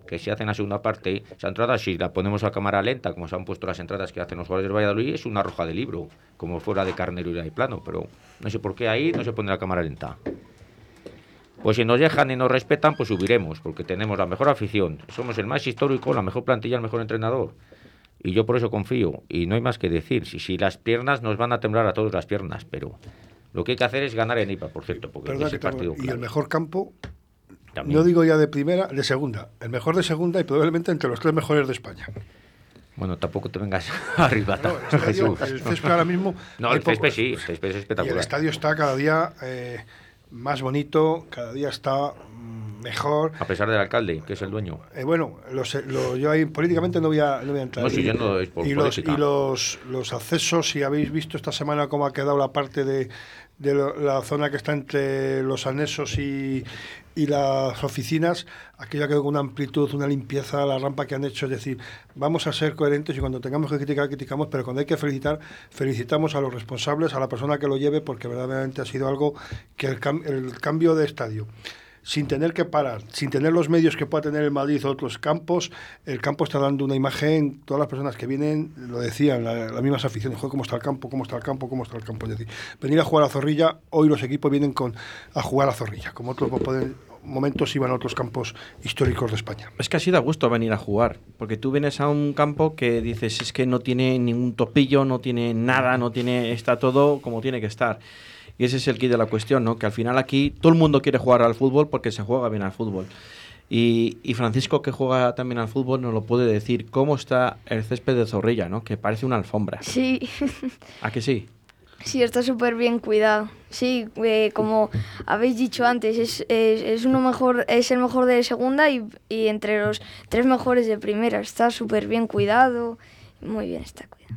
que se hace en la segunda parte, esa entrada, si la ponemos a cámara lenta, como se han puesto las entradas que hacen los jugadores del Valladolid, es una roja de libro, como fuera de carnero y de plano, pero no sé por qué ahí no se pone la cámara lenta. Pues si nos dejan y nos respetan, pues subiremos, porque tenemos la mejor afición, somos el más histórico, la mejor plantilla, el mejor entrenador. Y yo por eso confío. Y no hay más que decir. Si, si las piernas nos van a temblar a todos las piernas, pero lo que hay que hacer es ganar en IPA, por cierto. Porque Perdón, ese partido, y el mejor campo También. no digo ya de primera, de segunda. El mejor de segunda y probablemente entre los tres mejores de España. Bueno, tampoco te vengas arriba, No, el, estadio, el césped ahora mismo. No, el césped sí, el césped es Y el espectacular. estadio está cada día eh, más bonito, cada día está mejor. A pesar del alcalde, que es el dueño. Eh, bueno, los, lo- yo ahí políticamente no voy a, no voy a entrar. No, si Y- yo no es por y los, y los, los accesos, si habéis visto esta semana cómo ha quedado la parte de, de la zona que está entre los anexos y, y las oficinas, aquello ha quedado con una amplitud, una limpieza, la rampa que han hecho. Es decir, vamos a ser coherentes y cuando tengamos que criticar, criticamos, pero cuando hay que felicitar, felicitamos a los responsables, a la persona que lo lleve, porque verdaderamente ha sido algo que el, cam- el cambio de estadio sin tener que parar, sin tener los medios que pueda tener el Madrid o otros campos, el campo está dando una imagen, todas las personas que vienen lo decían, la- las mismas aficiones, "Joder, cómo está el campo, cómo está el campo, cómo está el campo. Es decir, venir a jugar a Zorrilla, hoy los equipos vienen con, a jugar a Zorrilla, como otros pueden- momentos iban a otros campos históricos de España. Es que así da gusto venir a jugar, porque tú vienes a un campo que dices es que no tiene ningún topillo, no tiene nada, no tiene está todo como tiene que estar. Y ese es el kit de la cuestión, ¿no? Que al final aquí todo el mundo quiere jugar al fútbol porque se juega bien al fútbol. Y, y Francisco, que juega también al fútbol, nos lo puede decir cómo está el césped de Zorrilla, ¿no? Que parece una alfombra. Sí, ¿A que sí? sí, está súper bien cuidado. Sí, eh, como habéis dicho antes, es, es, es uno mejor, es el mejor de segunda y, y entre los tres mejores de primera. Está súper bien cuidado. Muy bien está cuidado.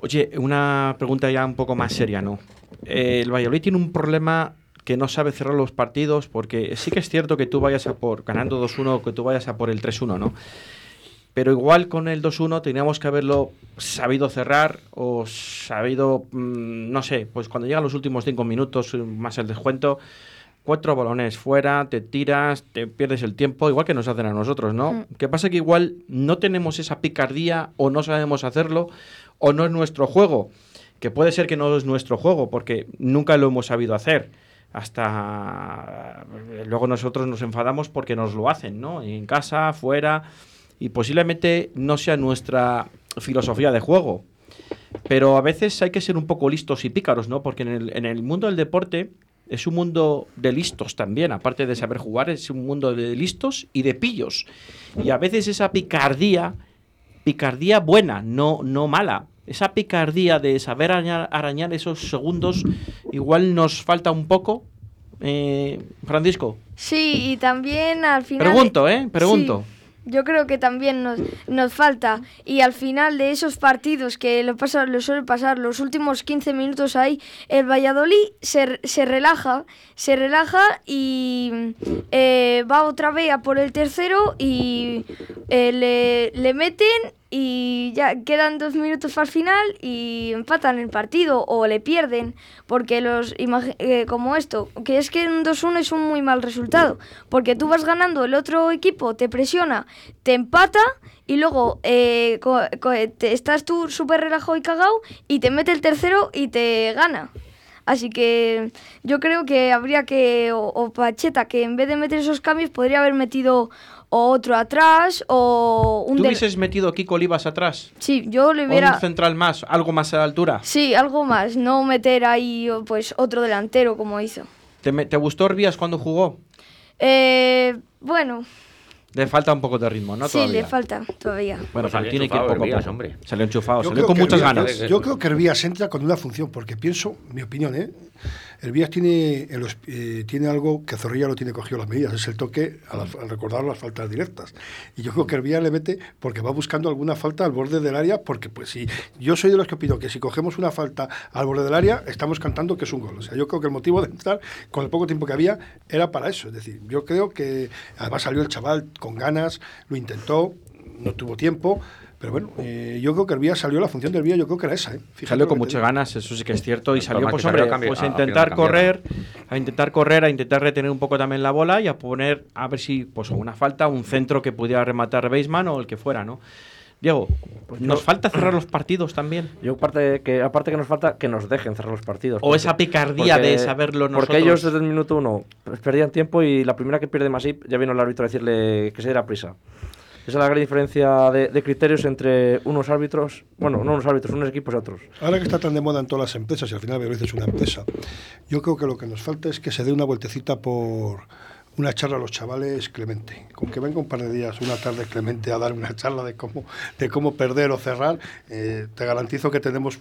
Oye, una pregunta ya un poco más seria, ¿no? Eh, el Valladolid tiene un problema que no sabe cerrar los partidos porque sí que es cierto que tú vayas a por ganando 2-1 que tú vayas a por el 3-1, ¿no? Pero igual con el 2-1 teníamos que haberlo sabido cerrar o sabido, mm, no sé, pues cuando llegan los últimos cinco minutos eh, más el descuento, cuatro balones fuera, te tiras, te pierdes el tiempo, igual que nos hacen a nosotros, ¿no? Mm. Que pasa que igual no tenemos esa picardía o no sabemos hacerlo o no es nuestro juego, que puede ser que no es nuestro juego porque nunca lo hemos sabido hacer. Hasta luego nosotros nos enfadamos porque nos lo hacen, ¿no? En casa, fuera, y posiblemente no sea nuestra filosofía de juego. Pero a veces hay que ser un poco listos y pícaros, ¿no? Porque en el, en el mundo del deporte es un mundo de listos también, aparte de saber jugar, es un mundo de listos y de pillos. Y a veces esa picardía, picardía buena, no, no mala, esa picardía de saber arañar, arañar esos segundos, igual nos falta un poco. Eh, Francisco, Sí, y también al final... pregunto, ¿eh? Pregunto. Sí, yo creo que también nos, nos falta. Y al final de esos partidos que lo, pasa, lo suele pasar, los últimos 15 minutos ahí, el Valladolid se, se relaja, se relaja y eh, va otra vez a por el tercero y eh, le, le meten y ya quedan dos minutos al final y empatan el partido o le pierden porque los eh, como esto que es que un 2-1 es un muy mal resultado porque tú vas ganando el otro equipo te presiona te empata y luego eh, te- estás tú súper relajado y cagado y te mete el tercero y te gana. Así que yo creo que habría que, o, o Pacheta, que en vez de meter esos cambios, podría haber metido o otro atrás o un... ¿Tú del- hubieses metido Kiko Olivas atrás? Sí, yo le ¿O hubiera... un central más? ¿Algo más a la altura? Sí, algo más, no meter ahí pues otro delantero como hizo. ¿Te, me- te gustó Orbías cuando jugó? Eh, bueno, Le falta un poco de ritmo, ¿no? sí, Todavía. le falta todavía. Bueno, Pues pero tiene que ir poco a Hervías, poco. hombre. Salió enchufado, Yo salió con muchas Hervías- ganas. Yo creo que Hervías entra con una función, porque pienso, mi opinión, ¿eh? Hervías tiene, en los- eh, tiene algo que Zorrilla lo tiene cogido las medidas, es el toque al, al recordar las faltas directas. Y yo creo que Hervías le mete porque va buscando alguna falta al borde del área, porque pues si yo soy de los que opino que si cogemos una falta al borde del área, estamos cantando que es un gol. O sea, yo creo que el motivo de entrar, con el poco tiempo que había, era para eso. Es decir, yo creo que además salió el chaval con ganas, lo intentó, no tuvo tiempo. Pero bueno, eh, yo creo que Hervías salió, la función de Hervías yo creo que era esa. ¿eh? Fíjate Salió con muchas ganas, eso sí que es cierto, y El salió pues hombre, pues a a- a intentar correr, a intentar correr, a intentar retener un poco también la bola y a poner a ver si pues una falta, un centro que pudiera rematar Beisman o el que fuera, ¿no? Diego, nos falta cerrar los partidos también. Yo aparte que aparte que nos falta que nos dejen cerrar los partidos. O esa picardía de saberlo nosotros. Porque ellos desde el minuto uno pues, perdían tiempo y la primera que pierde Masip ya vino el árbitro a decirle que se diera prisa. Esa es la gran diferencia de, criterios entre unos árbitros, bueno, no unos árbitros, unos equipos y otros. Ahora que está tan de moda en todas las empresas, y al final Valladolid es una empresa, yo creo que lo que nos falta es que se dé una vueltecita por una charla a los chavales Clemente. Con que venga un par de días, una tarde Clemente a dar una charla de cómo, de cómo perder o cerrar, eh, te garantizo que tenemos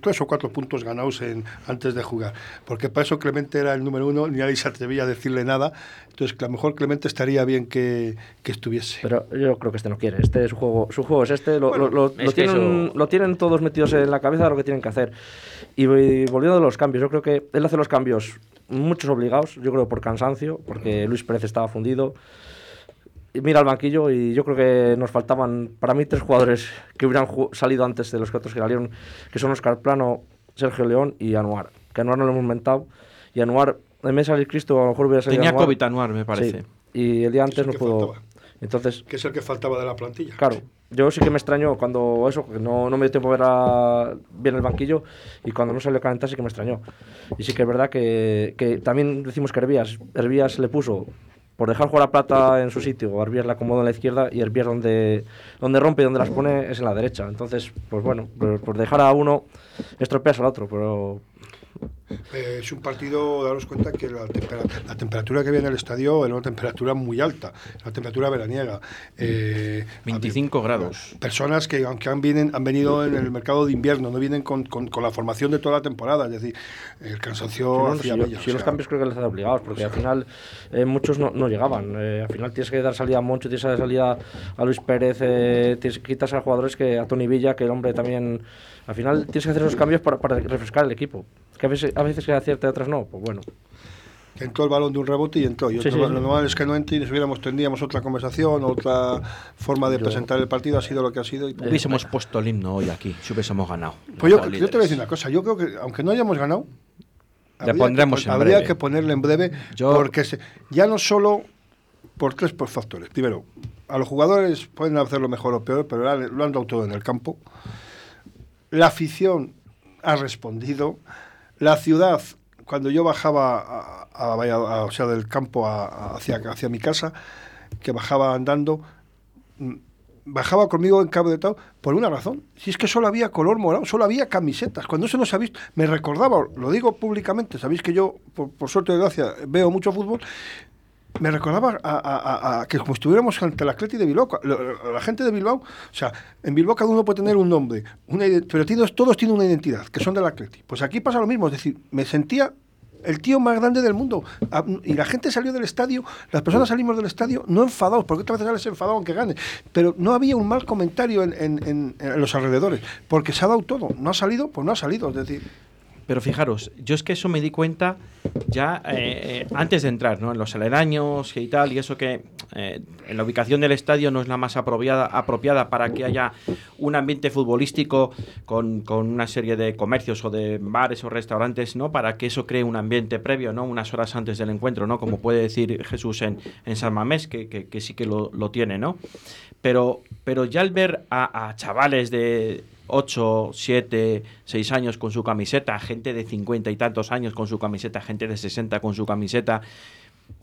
tres o cuatro puntos ganados en, antes de jugar. Porque para eso Clemente era el número uno, ni nadie se atrevía a decirle nada. Entonces, que a lo mejor Clemente estaría bien que, que estuviese. Pero yo creo que este no quiere. Este su juego, su juego es este. Lo, Bueno, lo- lo- es lo que tienen, eso- lo tienen todos metidos en la cabeza de lo que tienen que hacer. Y, y volviendo a los cambios, yo creo que él hace los cambios, muchos obligados, yo creo por cansancio, porque Luis Pérez estaba fundido. Mira al banquillo y yo creo que nos faltaban, para mí, tres jugadores que hubieran ju- salido antes de los que otros que salieron, que son Oscar Plano, Sergio León y Anuar. Que Anuar no lo hemos inventado. Y Anuar, en vez de salir Cristo, a lo mejor hubiera salido Tenía Anuar. COVID Anuar, me parece. Sí. Y el día antes no pudo. faltaba. Entonces, Que es el que faltaba de la plantilla. Claro, yo sí que me extrañó cuando eso, que no, no me dio tiempo a ver a- bien el banquillo y cuando no salió a calentar sí que me extrañó. Y sí que es verdad que, que también decimos que Hervías, Hervías le puso por dejar jugar a Plata en su sitio, Hervías la acomodó en la izquierda y Hervías donde, donde rompe y donde las pone es en la derecha. Entonces, pues bueno, por, por dejar a uno estropeas al otro, pero Eh, es un partido, daros cuenta que la, tempera- la temperatura que había en el estadio era una temperatura muy alta, la temperatura veraniega. Eh, 25 grados. Personas que aunque han, vienen, han venido en el mercado de invierno, no vienen con, con- con la formación de toda la temporada, es decir, el cansancio Sí, no, si, mella, si o los cambios creo que les hace obligados, porque al final eh, muchos no, no llegaban. Eh, al final tienes que dar salida a Moncho, tienes que dar salida a Luis Pérez, eh, tienes, quitas a jugadores que a Tony Villa, que el hombre también. Al final tienes que hacer esos cambios para, para refrescar el equipo. Que a veces, a veces que acierta y otras no, pues bueno. entró el balón de un rebote y entró. Y Sí, otro- sí. Lo normal es que no entre y nos hubiéramos, tendríamos otra conversación, otra forma de Yo- presentar el partido, ha sido lo que ha sido. y. Hubiésemos puesto el himno hoy aquí, si hubiésemos ganado. Pues yo, yo te voy a decir una cosa, yo creo que aunque no hayamos ganado, Le habría pondremos que, en habría breve. que ponerle en breve, Yo- porque se- ya no solo por tres por factores. Primero, a los jugadores pueden hacerlo mejor o peor, pero lo han dado todo en el campo. La afición ha respondido. La ciudad, cuando yo bajaba a, a a- o sea, del campo hacia, hacia mi casa, que bajaba andando, mm, bajaba conmigo en Cabo de Tao por una razón. Si es que solo había color morado, solo había camisetas. Cuando eso no se ha visto, me recordaba, lo digo públicamente, sabéis que yo, por, por suerte de gracia, veo mucho fútbol. Me recordaba a, a- a- que como estuviéramos ante el Atleti de Bilbao, la gente de Bilbao, o sea, en Bilbao cada uno puede tener un nombre, una pero todos, todos tienen una identidad, que son del Atleti. Pues aquí pasa lo mismo, es decir, me sentía el tío más grande del mundo. Y la gente salió del estadio, las personas salimos del estadio no enfadados, porque otras veces sales enfadado aunque gane, pero no había un mal comentario en, en- en- en los alrededores, porque se ha dado todo. No ha salido, pues no ha salido. Es decir, Pero fijaros, yo es que eso me di cuenta ya eh, antes de entrar, ¿no? En los aledaños y tal, y eso que eh, en la ubicación del estadio no es la más apropiada, para que haya un ambiente futbolístico con, con una serie de comercios o de bares o restaurantes, ¿no? Para que eso cree un ambiente previo, ¿no? Unas horas antes del encuentro, ¿no? Como puede decir Jesús en, en San Mamés, que, que- que sí que lo, lo tiene, ¿no? Pero, pero ya al ver a chavales de 8, 7, 6 años con su camiseta, gente de 50 y tantos años con su camiseta, gente de 60 con su camiseta,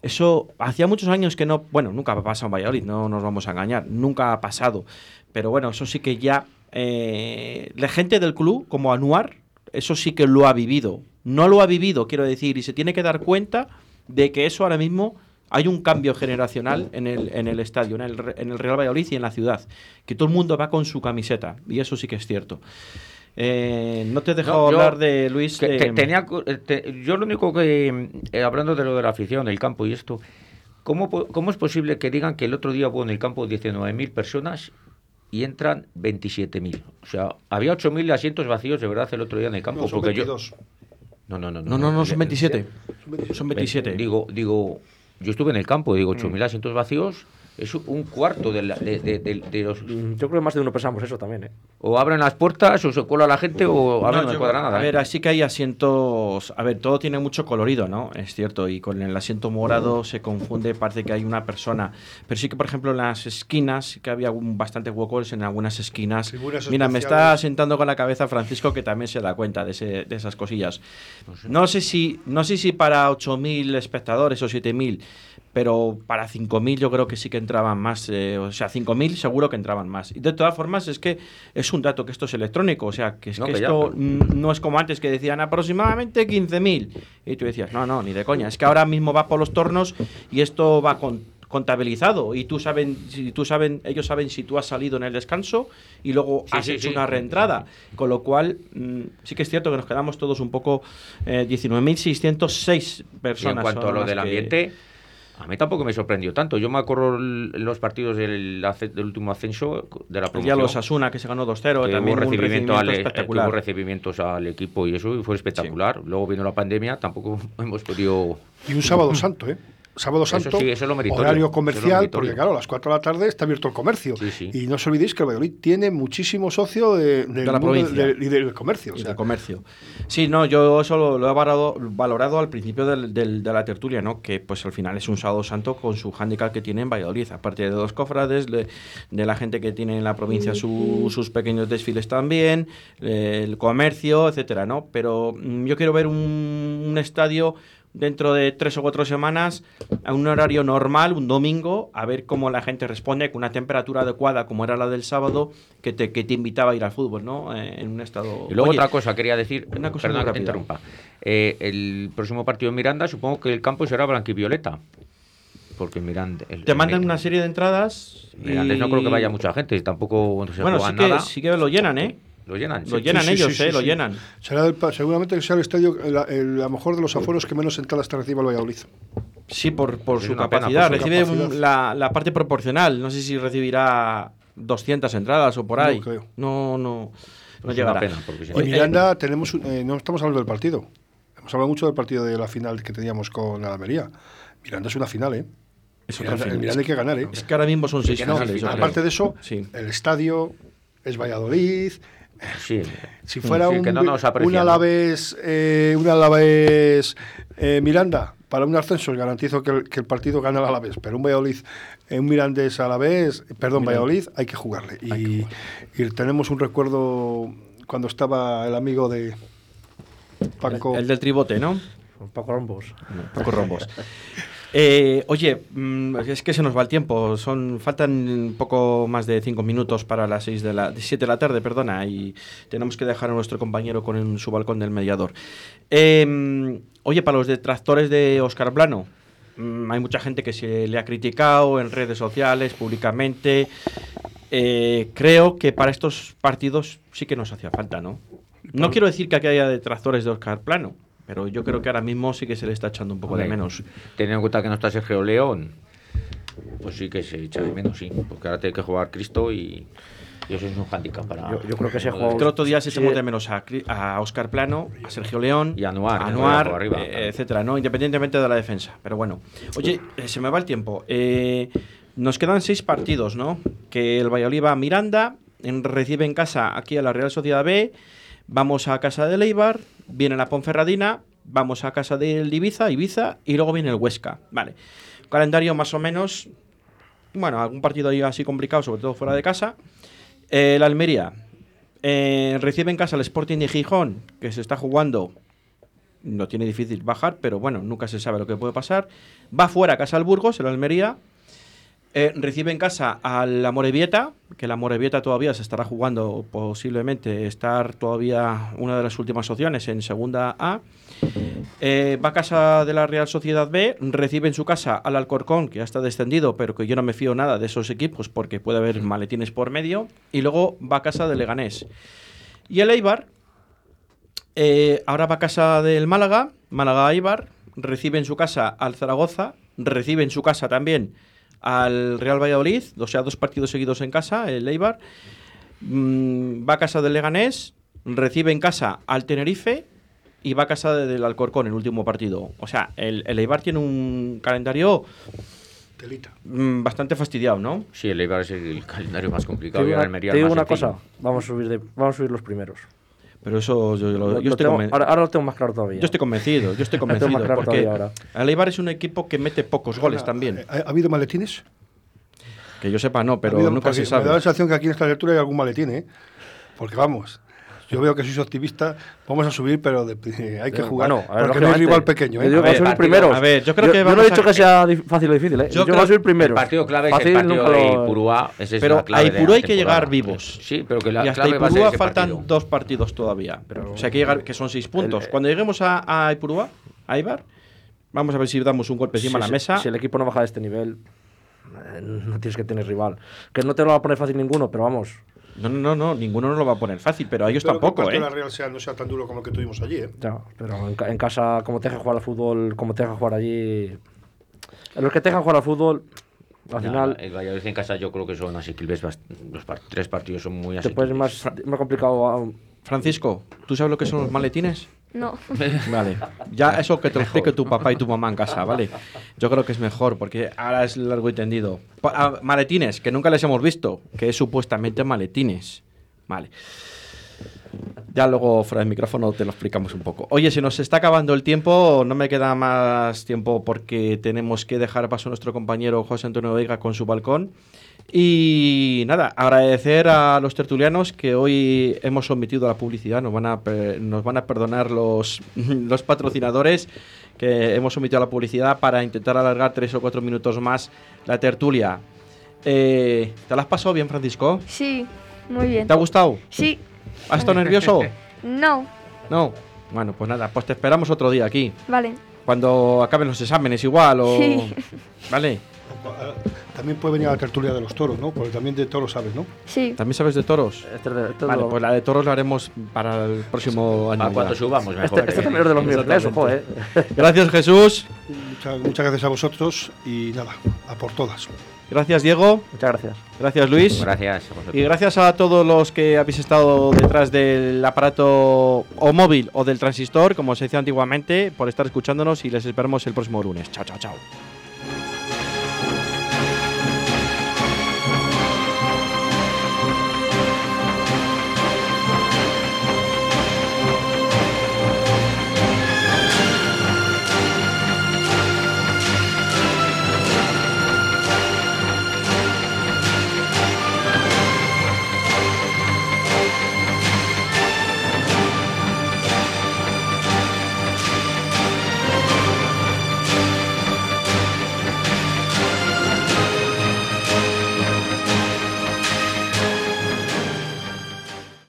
eso hacía muchos años que no, bueno, nunca ha pasado en Valladolid, no nos vamos a engañar, nunca ha pasado. Pero bueno, eso sí que ya eh, la gente del club, como Anuar, eso sí que lo ha vivido. No lo ha vivido, quiero decir, y se tiene que dar cuenta de que eso ahora mismo hay un cambio generacional en el, en el estadio, en el, en el Real Valladolid y en la ciudad. Que todo el mundo va con su camiseta, y eso sí que es cierto. Eh, no te No, yo- hablar de Luis. Que te- tenía, eh, te- yo lo único que, eh, hablando de lo de la afición, del campo y esto, ¿cómo, ¿cómo es posible que digan que el otro día hubo en el campo 19.000 personas y entran 27.000? O sea, había 8.000 asientos vacíos de verdad el otro día en el campo. no, son porque yo- 22. no, no, no, No, no, no, son Le- 27. Son 27. Son 27. Digo, digo, yo estuve en el campo, digo, 8.000 asientos vacíos es un cuarto de, la- de- de- de- de los... Mm, Yo creo que más de uno pensamos eso también, ¿eh? O abren las puertas, o se cola la gente, o a mí No, no, me yo- cuadra nada. A ¿eh? ver, así que hay asientos. A ver, todo tiene mucho colorido, ¿no? Es cierto. Y con el asiento morado se confunde, parece que hay una persona. Pero sí que, por ejemplo, en las esquinas, que había un, bastantes huecos en algunas esquinas. Figuras Mira, me está sentando con la cabeza Francisco, que también se da cuenta de, ese- de esas cosillas. No sé si, no sé si para 8.000 espectadores o 7.000, pero para 5.000 yo creo que sí que entraban más, eh, o sea, 5.000 seguro que entraban más. Y de todas formas es que es un dato que esto es electrónico, o sea, que, es No, que que ya, esto pero- no es como antes que decían aproximadamente 15.000. Y tú decías, no, no, ni de coña. Es que ahora mismo va por los tornos y esto va con contabilizado y tú saben si tú saben ellos saben si tú has salido en el descanso y luego Sí, has sí, hecho sí. una reentrada con lo cual mm, sí que es cierto que nos quedamos todos un poco eh, 19.606 Y personas en cuanto a lo del que- ambiente, a mí tampoco me sorprendió tanto. Yo me acuerdo los partidos del, último ascenso de la promoción. de los Asuna que se ganó 2-0 que también hubo un recibimiento, al, eh, espectacular tuvo recibimientos al equipo y eso y fue espectacular. Luego vino la pandemia, tampoco hemos podido... Y un sábado santo, ¿eh? Sábado Eso santo, sí, eso es lo meritorio, horario eso es lo comercial, porque claro, a las 4 de la tarde está abierto el comercio. Sí, sí. Y no os olvidéis que el Valladolid tiene muchísimo socio de, la provincia. de- y del comercio. o sea, del comercio. Sí, no, yo eso lo, lo he valorado, valorado al principio del- del- de la tertulia, ¿no? Que pues al final es un sábado santo con su hándicap que tiene en Valladolid, aparte de los cofrades, de, de la gente que tiene en la provincia su- sus pequeños desfiles también, eh, el comercio, etcétera, ¿no? Pero mm, yo quiero ver un, un estadio dentro de tres o cuatro semanas a un horario normal, un domingo, a ver cómo la gente responde con una temperatura adecuada como era la del sábado que te, que te invitaba a ir al fútbol, ¿no? Eh, en un estado... Y luego Oye, otra cosa quería decir, una cosa perdona muy que te interrumpa. Eh, el próximo partido en Miranda supongo que el campo será blanquivioleta. Porque Miranda... el- Te mandan una serie de entradas. Mirandés y- no creo que vaya mucha gente, tampoco se Bueno, juega sí que, nada. sí que lo llenan, ¿eh? Lo llenan. Lo sí. llenan sí, ellos, sí, ¿eh? sí, lo sí. llenan. será el seguramente que sea el estadio, el- el- a lo mejor de los aforos que menos entradas te reciba el Valladolid. Sí, por, por su pena, capacidad. por su Recibe capacidad. un- la, la parte proporcional. No sé si recibirá 200 entradas o por No ahí. creo. No, no. No Pues llegará. una pena, porque si Y no- Oye, Miranda, tenemos, un- eh, no estamos hablando del partido. Hemos hablado mucho del partido de la final que teníamos con la Almería. Miranda es una final, ¿eh? Es Miranda, final. el Miranda hay que ganar, ¿eh? Es que ahora mismo son seis no, aparte de eso, Sí. el estadio es Valladolid. Sí. Si fuera Sí, un, que no un ¿no? Alavés, eh, un Alavés eh, Miranda, para un ascenso garantizo que el, que el partido gana el Alavés, pero un Valladolid, eh, un Mirandés Alavés, perdón, Valladolid, hay que jugarle. Y, y tenemos un recuerdo cuando estaba el amigo de Paco. El del tribote, ¿no? Paco Rombos. Paco Rombos. Eh, oye, mm, es que se nos va el tiempo. Son faltan un poco más de cinco minutos para las seis de la de siete de la tarde, perdona, y tenemos que dejar a nuestro compañero con su balcón del mediador. Eh, oye, para los detractores de Oscar Plano, mm, hay mucha gente que se le ha criticado en redes sociales, públicamente. Eh, creo que para estos partidos sí que nos hacía falta, ¿no? No quiero decir que aquí haya detractores de Oscar Plano, pero yo creo que ahora mismo sí que se le está echando un poco de menos. Teniendo en cuenta que no está Sergio León, pues sí que se echa de menos, sí. Porque ahora tiene que jugar Cristo y, y eso es un hándicap para... Yo- yo creo que ese juego- Es que el otro día se Sí. echamos de menos a, a Oscar Plano, a Sergio León, Y a Anuar, a Anuar, arriba, eh, claro. etcétera, ¿no? Independientemente de la defensa. Pero bueno. Oye, eh, se me va el tiempo. Eh, nos quedan seis partidos, ¿no? Que el Valladolid va a Miranda, en- recibe en casa aquí a la Real Sociedad B, vamos a casa del Eibar, viene la Ponferradina, vamos a casa del Ibiza, Ibiza, y luego viene el Huesca. Vale. Calendario más o menos, bueno, algún partido así complicado, sobre todo fuera de casa. Eh, el Almería eh, recibe en casa el Sporting de Gijón, que se está jugando. No tiene difícil bajar, pero bueno, nunca se sabe lo que puede pasar. Va fuera a casa al Burgos, el Almería. Eh, recibe en casa al Amorebieta, que el Amorebieta todavía se estará jugando posiblemente estar todavía una de las últimas opciones en segunda A. Eh, va a casa de la Real Sociedad B, recibe en su casa al Alcorcón, que ya está descendido, pero que yo no me fío nada de esos equipos porque puede haber maletines por medio. Y luego va a casa del Leganés. Y el Eibar, eh, ahora va a casa del Málaga, Málaga Eibar, recibe en su casa al Zaragoza, recibe en su casa también al Real Valladolid, o sea, dos partidos seguidos en casa, el Eibar. Mm, va a casa del Leganés, recibe en casa al Tenerife y va a casa de- del Alcorcón en el último partido. O sea, el, el Eibar tiene un calendario Telita. mm, bastante fastidiado, ¿no? Sí, el Eibar es el calendario más Te complicado y digo el una, Almería te digo más una cosa, vamos a subir de, vamos a subir los primeros. Pero eso yo, yo lo- yo lo estoy tengo- ahora, ahora lo tengo más claro todavía. yo estoy convencido, yo estoy tengo más convencido. claro Porque ahora. el Eibar es un equipo que mete pocos goles también. ¿Ha, ha habido maletines? Que yo sepa, no, pero Ha habido- nunca se Me da la sabe. sensación que aquí en esta lectura hay algún maletín, ¿eh? Porque vamos. Yo veo que sois optimista. Vamos a subir, pero de- eh, hay que jugar. bueno, a ver, porque no hay rival pequeño. Yo ¿eh? digo que va a ver, subir partido- primeros. a ver, yo creo que yo, no he dicho a- que sea fácil o difícil, ¿eh? Yo Yo, va a subir primero. El partido clave fácil, es el partido de Ipurúa. Es Pero a Ipurúa hay que llegar vivos. Sí, pero que la y hasta clave va a ser Ipurúa ese faltan partido. dos partidos todavía. Pero- o sea, hay que llegar, que son seis puntos. El- Cuando lleguemos a, a Ipurúa, a Ibar, vamos a ver si damos un golpe encima de la mesa. Si el equipo no baja de este nivel, eh, no tienes que tener rival. Que no te lo va a poner fácil ninguno, pero vamos. No, no, no, no, ninguno nos lo va a poner fácil, pero a ellos Espero que el tampoco, partido ¿eh? de la Real sea, no sea tan duro como el que tuvimos allí. ¿eh? Ya, pero en, ca- en casa, como te dejan jugar al fútbol, como te dejan jugar allí. Los que te dejan jugar al fútbol, al Ya, final el Valladolid en casa yo creo que son asequibles. Los par- tres partidos son muy después asequibles. es más, más complicado. Francisco, ¿tú sabes lo que son los maletines? No. Vale, ya eso que te lo explique tu papá y tu mamá en casa, ¿vale? Yo creo que es mejor, porque ahora es largo y tendido. Pa- ah, maletines, que nunca les hemos visto, que es supuestamente maletines. Vale. Ya luego fuera del micrófono te lo explicamos un poco. Oye, se nos está acabando el tiempo, no me queda más tiempo porque tenemos que dejar paso a nuestro compañero José Antonio Veiga con su balcón. Y nada, agradecer a los tertulianos que hoy hemos omitido la publicidad, nos van a, nos van a perdonar los, los patrocinadores que hemos omitido la publicidad para intentar alargar tres o cuatro minutos más la tertulia. Eh, ¿Te la has pasado bien, Francisco? Sí, muy bien. ¿Te ha gustado? Sí, ¿Has estado nervioso? no. No. Bueno, pues nada, pues te esperamos otro día aquí. Vale. Cuando acaben los exámenes igual o... Sí. Vale. También puede venir a la tertulia de los toros, ¿no? Porque también de toros sabes, ¿no? Sí. ¿También sabes de toros? este es de- este es Vale, pues la de toros la haremos para el próximo año. Para cuando subamos, mejor. este, este ¿eh? también es de los míos, eso, joder. Gracias Jesús, Muchas, muchas gracias a vosotros y nada, a por todas. gracias Diego, Muchas gracias. gracias Luis. Gracias. a vosotros. Y gracias a todos los que habéis estado detrás del aparato o móvil o del transistor, como se decía antiguamente, por estar escuchándonos y les esperamos el próximo lunes. Chao, chao, chao.